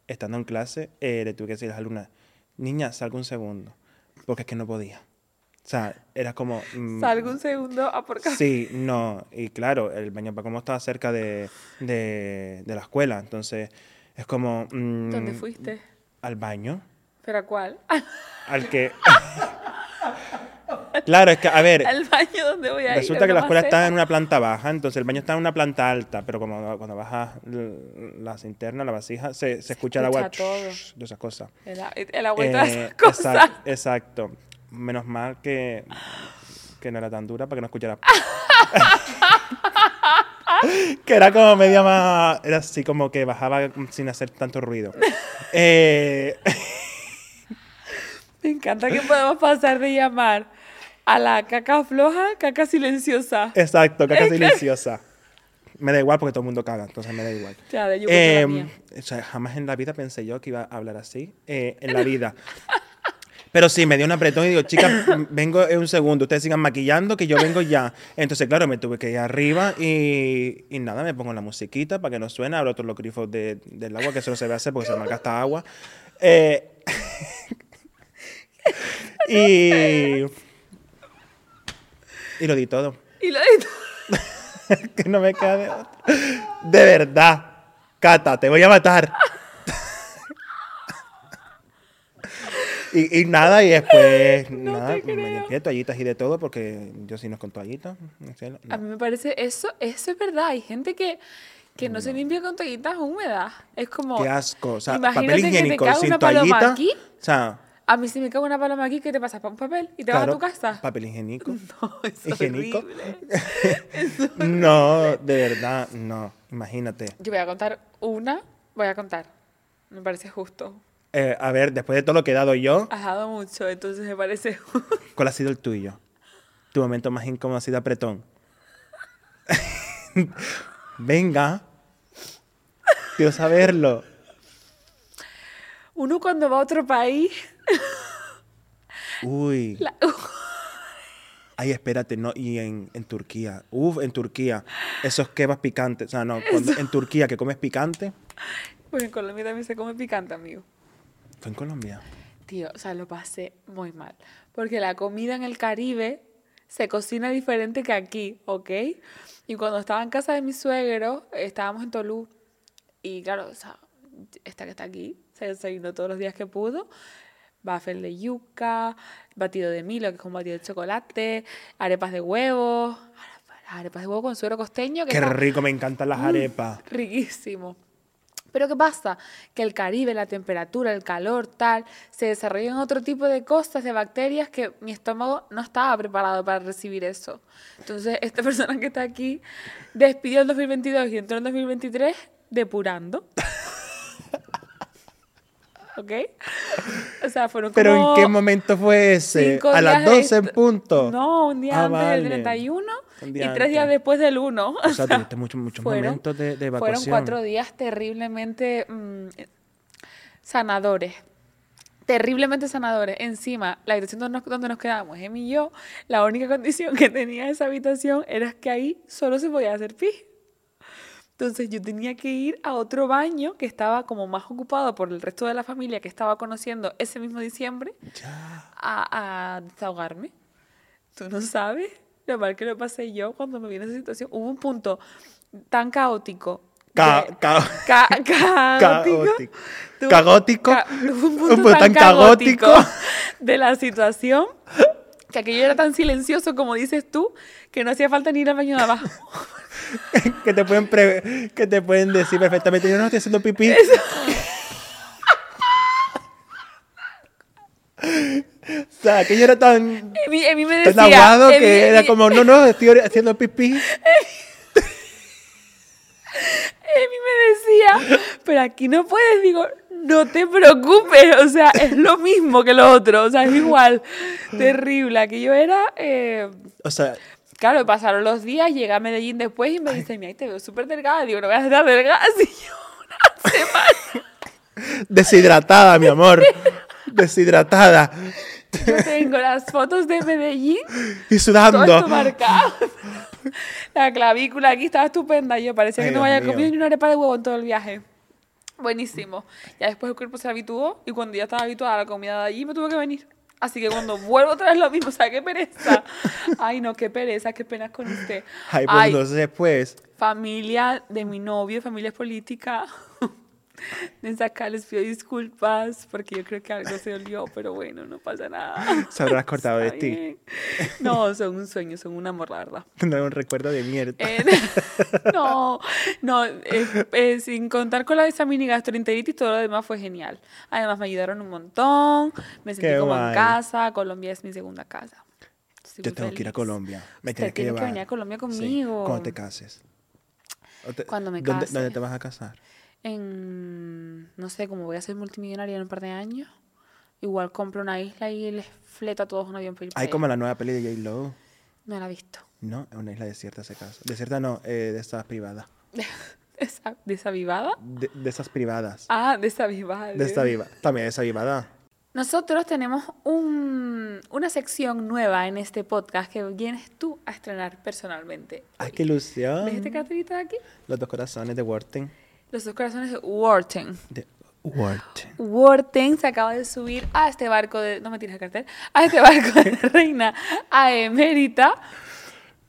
S2: estando en clase, eh, le tuve que decir a las alumnas, niña, salga un segundo. Porque es que no podía. O sea, era como. mm,
S1: Salgo un segundo a por café.
S2: Sí, no. Y claro, el baño para como estaba cerca de, de, de la escuela. Entonces, es como. mm,
S1: ¿Dónde fuiste?
S2: Al baño.
S1: ¿Pero a cuál?
S2: Al que. claro, es que, a ver.
S1: Al baño donde voy a ir.
S2: Resulta que la escuela está en una planta baja, entonces el baño está en una planta alta, pero como cuando bajas l- la cinterna, la vasija, se, se escucha el agua de esas cosas.
S1: El, a- el agüita de
S2: Eh,
S1: esas cosas.
S2: exact- exacto. Menos mal que, que no era tan dura para que no escuchara. que era como media más. Era así como que bajaba sin hacer tanto ruido. Eh,
S1: Me encanta que podemos pasar de llamar a la caca floja, caca silenciosa.
S2: exacto, caca silenciosa. Me da igual porque todo el mundo caga, entonces me da igual.
S1: Ya, de yo cuento la
S2: Em, o sea, jamás en la vida pensé yo que iba a hablar así. eh, en la vida. Pero sí, me dio un apretón y digo, chicas, vengo en un segundo, ustedes sigan maquillando, que yo vengo ya. Entonces, claro, me tuve que ir arriba y, y nada, me pongo la musiquita para que no suene, abro todos los grifos de- del agua, que eso no se ve hacer porque se me gasta agua. Eh, y, y lo di todo.
S1: Y lo edito.
S2: que no me queda de otra. De verdad. Cata, te voy a matar. y, y nada, y después, nada, me limpié toallitas y de todo, porque yo sí no es con toallitas. no.
S1: A mí me parece, eso, eso es verdad. Hay gente que, que no se limpia con toallitas húmedas. Es como.
S2: Qué asco. O sea, papel higiénico sin toallita.
S1: aquí.
S2: O sea,
S1: A mí si me cago una paloma aquí, ¿qué te pasa? ¿Pa un papel? ¿Y te vas a tu casa?
S2: Papel higiénico.
S1: No, es
S2: higiénico.
S1: horrible.
S2: no, de verdad, no. Imagínate.
S1: Yo voy a contar una, voy a contar. Me parece justo.
S2: Eh, a ver, después de todo lo que he dado yo,
S1: Has dado mucho, entonces me parece...
S2: ¿cuál ha sido el tuyo? Tu momento más incómodo ha sido apretón. Venga. Quiero saberlo.
S1: Uno cuando va a otro país...
S2: Uy.
S1: la-
S2: Ay, espérate, no. Y en, en Turquía. Uf, en Turquía. Esos kebabs picantes. O sea, no. cuando- en Turquía que comes picante.
S1: Pues en Colombia también se come picante, amigo.
S2: Fue en Colombia.
S1: Tío, o sea, lo pasé muy mal. Porque la comida en el Caribe se cocina diferente que aquí, ¿ok? Y cuando estaba en casa de mi suegro, estábamos en Tolú. Y claro, o sea, esta que está aquí, se desayunó todos los días que pudo. Waffle de yuca, batido de milo, que es un batido de chocolate, arepas de huevo, arepas de huevo con suero costeño, que
S2: Qué
S1: está
S2: rico, me encantan las arepas.
S1: riquísimo. Pero ¿qué pasa? Que el Caribe, la temperatura, el calor, tal, se desarrollan otro tipo de cosas, de bacterias que mi estómago no estaba preparado para recibir eso. Entonces, esta persona que está aquí despidió el 2022 y entró en 2023 depurando. ¿Ok? O sea, fueron
S2: Pero ¿en
S1: como
S2: qué momento fue ese? A las
S1: días
S2: 12 en punto.
S1: No, un día
S2: Ah,
S1: antes
S2: vale.
S1: del 31
S2: Un
S1: y tres días después del 1.
S2: O sea, tuviste muchos, muchos momentos de, de evacuación.
S1: Fueron cuatro días terriblemente mm, sanadores. Terriblemente sanadores. Encima, la habitación donde nos, donde nos quedábamos, Emi y yo, la única condición que tenía esa habitación era que ahí solo se podía hacer pis. Entonces yo tenía que ir a otro baño que estaba como más ocupado por el resto de la familia que estaba conociendo ese mismo diciembre
S2: Ya.
S1: a, a desahogarme. Tú no sabes lo mal que lo pasé yo cuando me vi en esa situación. Hubo un punto tan caótico.
S2: Ca-
S1: de-
S2: ca-
S1: ca- caótico.
S2: Caótico.
S1: Ca- un
S2: Un
S1: punto tan
S2: tan
S1: caótico de la situación que aquello era tan silencioso como dices tú que no hacía falta ni ir al baño de abajo.
S2: que, te pueden pre- que te pueden decir perfectamente, yo no estoy haciendo pipí. o sea, que yo era tan,
S1: Emi, Emi me
S2: tan
S1: decía...
S2: aguado
S1: Emi-
S2: que era como, no, no, estoy haciendo pipí.
S1: Emi me decía, pero aquí no puedes, digo, no te preocupes, o sea, es lo mismo que lo otro, o sea, es igual, terrible, aquello era, eh,
S2: O sea,
S1: claro, pasaron los días, llegué a Medellín después y me dice, mira, te veo súper delgada, digo, no voy a estar delgada si yo una semana,
S2: deshidratada, mi amor. Deshidratada.
S1: yo tengo las fotos de Medellín,
S2: Y
S1: todo
S2: sudando.
S1: esto marcado, la clavícula aquí estaba estupenda, yo parecía
S2: Ay,
S1: que no
S2: Dios
S1: había comido ni una arepa de huevo en todo el viaje. Buenísimo. Ya después el cuerpo se habituó y cuando ya estaba habituada a la comida de allí me tuve que venir. Así que cuando vuelvo otra vez lo mismo, o sea, qué pereza. Ay, no, qué pereza, qué penas con usted.
S2: Ay, pues
S1: Ay,
S2: entonces después,
S1: familia de mi novio, familia política. Desde acá les pido disculpas porque yo creo que algo se olió, pero bueno, no pasa nada.
S2: se habrás cortado de ti.
S1: No, son un sueño, son un amor, la verdad.
S2: Tendré un recuerdo de mierda.
S1: Eh, no, no, eh, eh, sin contar con la de esa mini gastroenteritis, todo lo demás fue genial. Además, me ayudaron un montón, me sentí
S2: Qué
S1: como en casa, Colombia es mi segunda casa. Estoy
S2: Yo tengo que ir a. Colombia. Me tienes que
S1: tiene que
S2: llevar.
S1: venir a Colombia
S2: Sí,
S1: conmigo.
S2: Cuando te cases. Te-
S1: Cuando me
S2: ¿dónde,
S1: case.
S2: ¿Dónde te vas a casar?
S1: En, no sé, como voy a ser multimillonaria en un par de años, igual compro una isla y les fleta a todos un avión
S2: Hay como la nueva peli de J-Lo.
S1: No la he visto.
S2: No, es una isla desierta ese caso. Desierta no, eh, de esas privadas.
S1: ¿Esa, ¿Desavivada?
S2: De, de esas privadas.
S1: Ah, desavivada.
S2: De esta viva. También esa vivada.
S1: Nosotros tenemos un- una sección nueva en este podcast que vienes tú a estrenar personalmente.
S2: ¡Ay, qué ilusión!
S1: ¿Ves este cartelito de aquí?
S2: Los dos corazones de Worten.
S1: Los dos corazones de Wharton.
S2: De Worten.
S1: Wharton se acaba de subir a este barco de... No me tires el cartel. A este barco de reina a emérita.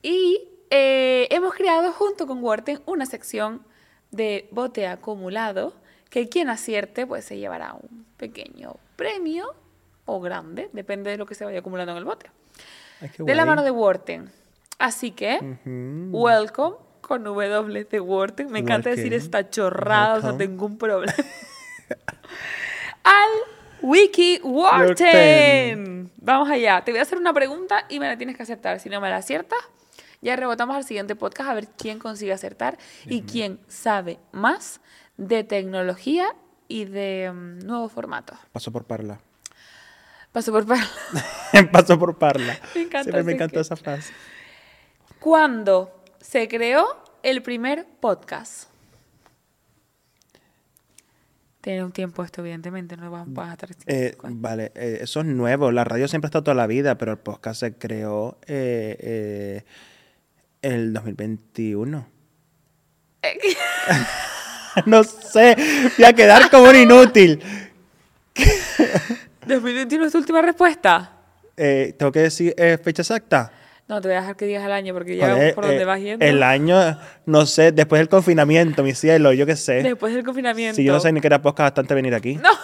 S1: Y eh, hemos creado junto con Wharton una sección de bote acumulado que quien acierte pues se llevará un pequeño premio o grande, depende de lo que se vaya acumulando en el bote.
S2: Ay,
S1: de la mano de Wharton. Así que,
S2: Ujú.
S1: welcome con W de Wharton. Me encanta decir esta chorrada, o sea, tengo un problema. Al Wiki. Wharton. Vamos allá. Te voy a hacer una pregunta y me la tienes que acertar. Si no me la aciertas, ya rebotamos al siguiente podcast a ver quién consigue acertar y quién sabe más de tecnología y de mm, nuevos formatos.
S2: Paso por Parla.
S1: Paso por Parla.
S2: Paso por Parla.
S1: Me encanta
S2: Siempre me encantó esa frase.
S1: ¿Cuándo se creó el primer podcast? Tiene un tiempo esto, evidentemente, no vas, vas a estar...
S2: Eh, vale, eh, eso es nuevo. La radio siempre ha estado toda la vida, pero el podcast se creó eh, eh, en el 2021. no sé, voy a quedar como un inútil.
S1: ¿2021 es tu última respuesta?
S2: Eh, ¿Tengo que decir fecha exacta?
S1: No, te voy a dejar que digas el año porque ya vemos por dónde
S2: eh,
S1: vas yendo.
S2: El año, no sé, después del confinamiento, mi cielo, yo qué sé.
S1: Después del confinamiento.
S2: Si yo no sé ni que era podcast bastante venir aquí.
S1: No.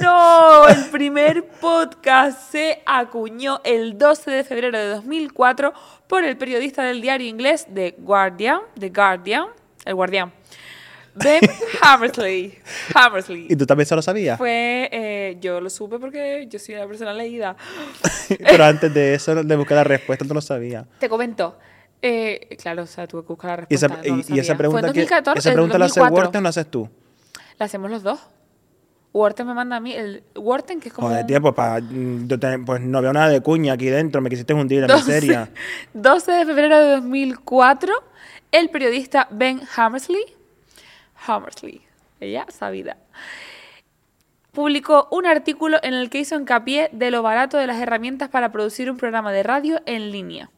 S1: No, el primer podcast se acuñó el 12 de febrero de 2004 por el periodista del diario inglés The Guardian, The Guardian, el Guardián, Ben Hammersley. Hammersley.
S2: ¿Y tú también se lo sabías?
S1: Fue, eh, yo lo supe porque yo soy una persona leída.
S2: Pero antes de eso, de buscar la respuesta, no lo sabía.
S1: Te comento. Eh, claro, o sea, tuve que buscar la
S2: Y esa,
S1: respuesta. no lo
S2: y- y esa pregunta,
S1: en
S2: que-
S1: 2014,
S2: esa
S1: en
S2: pregunta la hace
S1: 2004.
S2: Wharton o la haces tú?
S1: La hacemos los dos. Wharton me manda a mí. El Wharton, que es como.
S2: Joder,
S1: un-
S2: tío, pues, mm, pues no veo nada de cuña aquí dentro, me quisiste hundir la
S1: 12,
S2: miseria.
S1: 12 de febrero de 2004, el periodista Ben Hammersley, Hammersley, ella sabida, publicó un artículo en el que hizo hincapié de lo barato de las herramientas para producir un programa de radio en línea,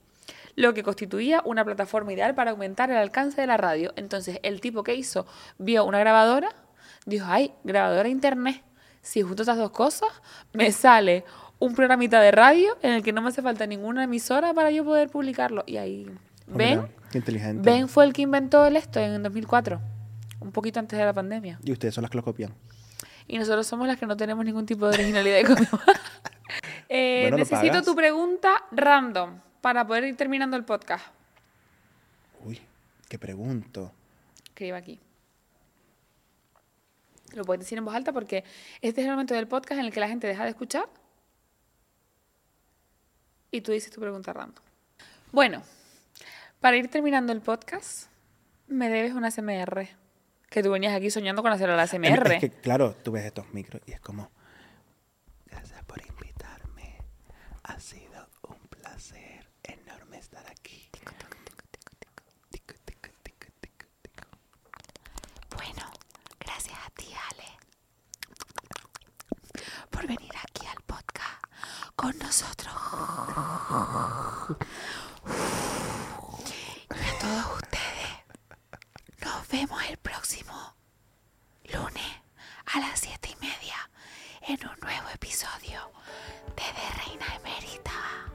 S1: lo que constituía una plataforma ideal para aumentar el alcance de la radio. Entonces, el tipo que hizo vio una grabadora, dijo, ay, grabadora internet. Si junto estas dos cosas, me sale un programita de radio en el que no me hace falta ninguna emisora para yo poder publicarlo. Y ahí,
S2: Oh,
S1: Ben,
S2: qué inteligente.
S1: Ben fue el que inventó el esto en 2004, un poquito antes de la pandemia.
S2: Y ustedes son las que lo copian.
S1: Y nosotros somos las que no tenemos ningún tipo de originalidad económica. Eh,
S2: Bueno,
S1: necesito tu pregunta random para poder ir terminando el podcast.
S2: Uy, qué pregunto.
S1: Escriba aquí. Lo puedes decir en voz alta porque este es el momento del podcast en el que la gente deja de escuchar y tú dices tu pregunta random. Bueno, para ir terminando el podcast, me debes una SMR. Que tú venías aquí soñando con hacer la
S2: Es
S1: SMR.
S2: que, claro, tú ves estos micros y es como, gracias por invitarme. Ha sido un placer enorme estar aquí. Tico, tico, tico, tico, tico.
S1: Bueno, gracias a ti, Ale, por venir aquí al podcast con nosotros. Y a todos ustedes, nos vemos el próximo lunes a las siete y media en un nuevo episodio de De Reina Emérita.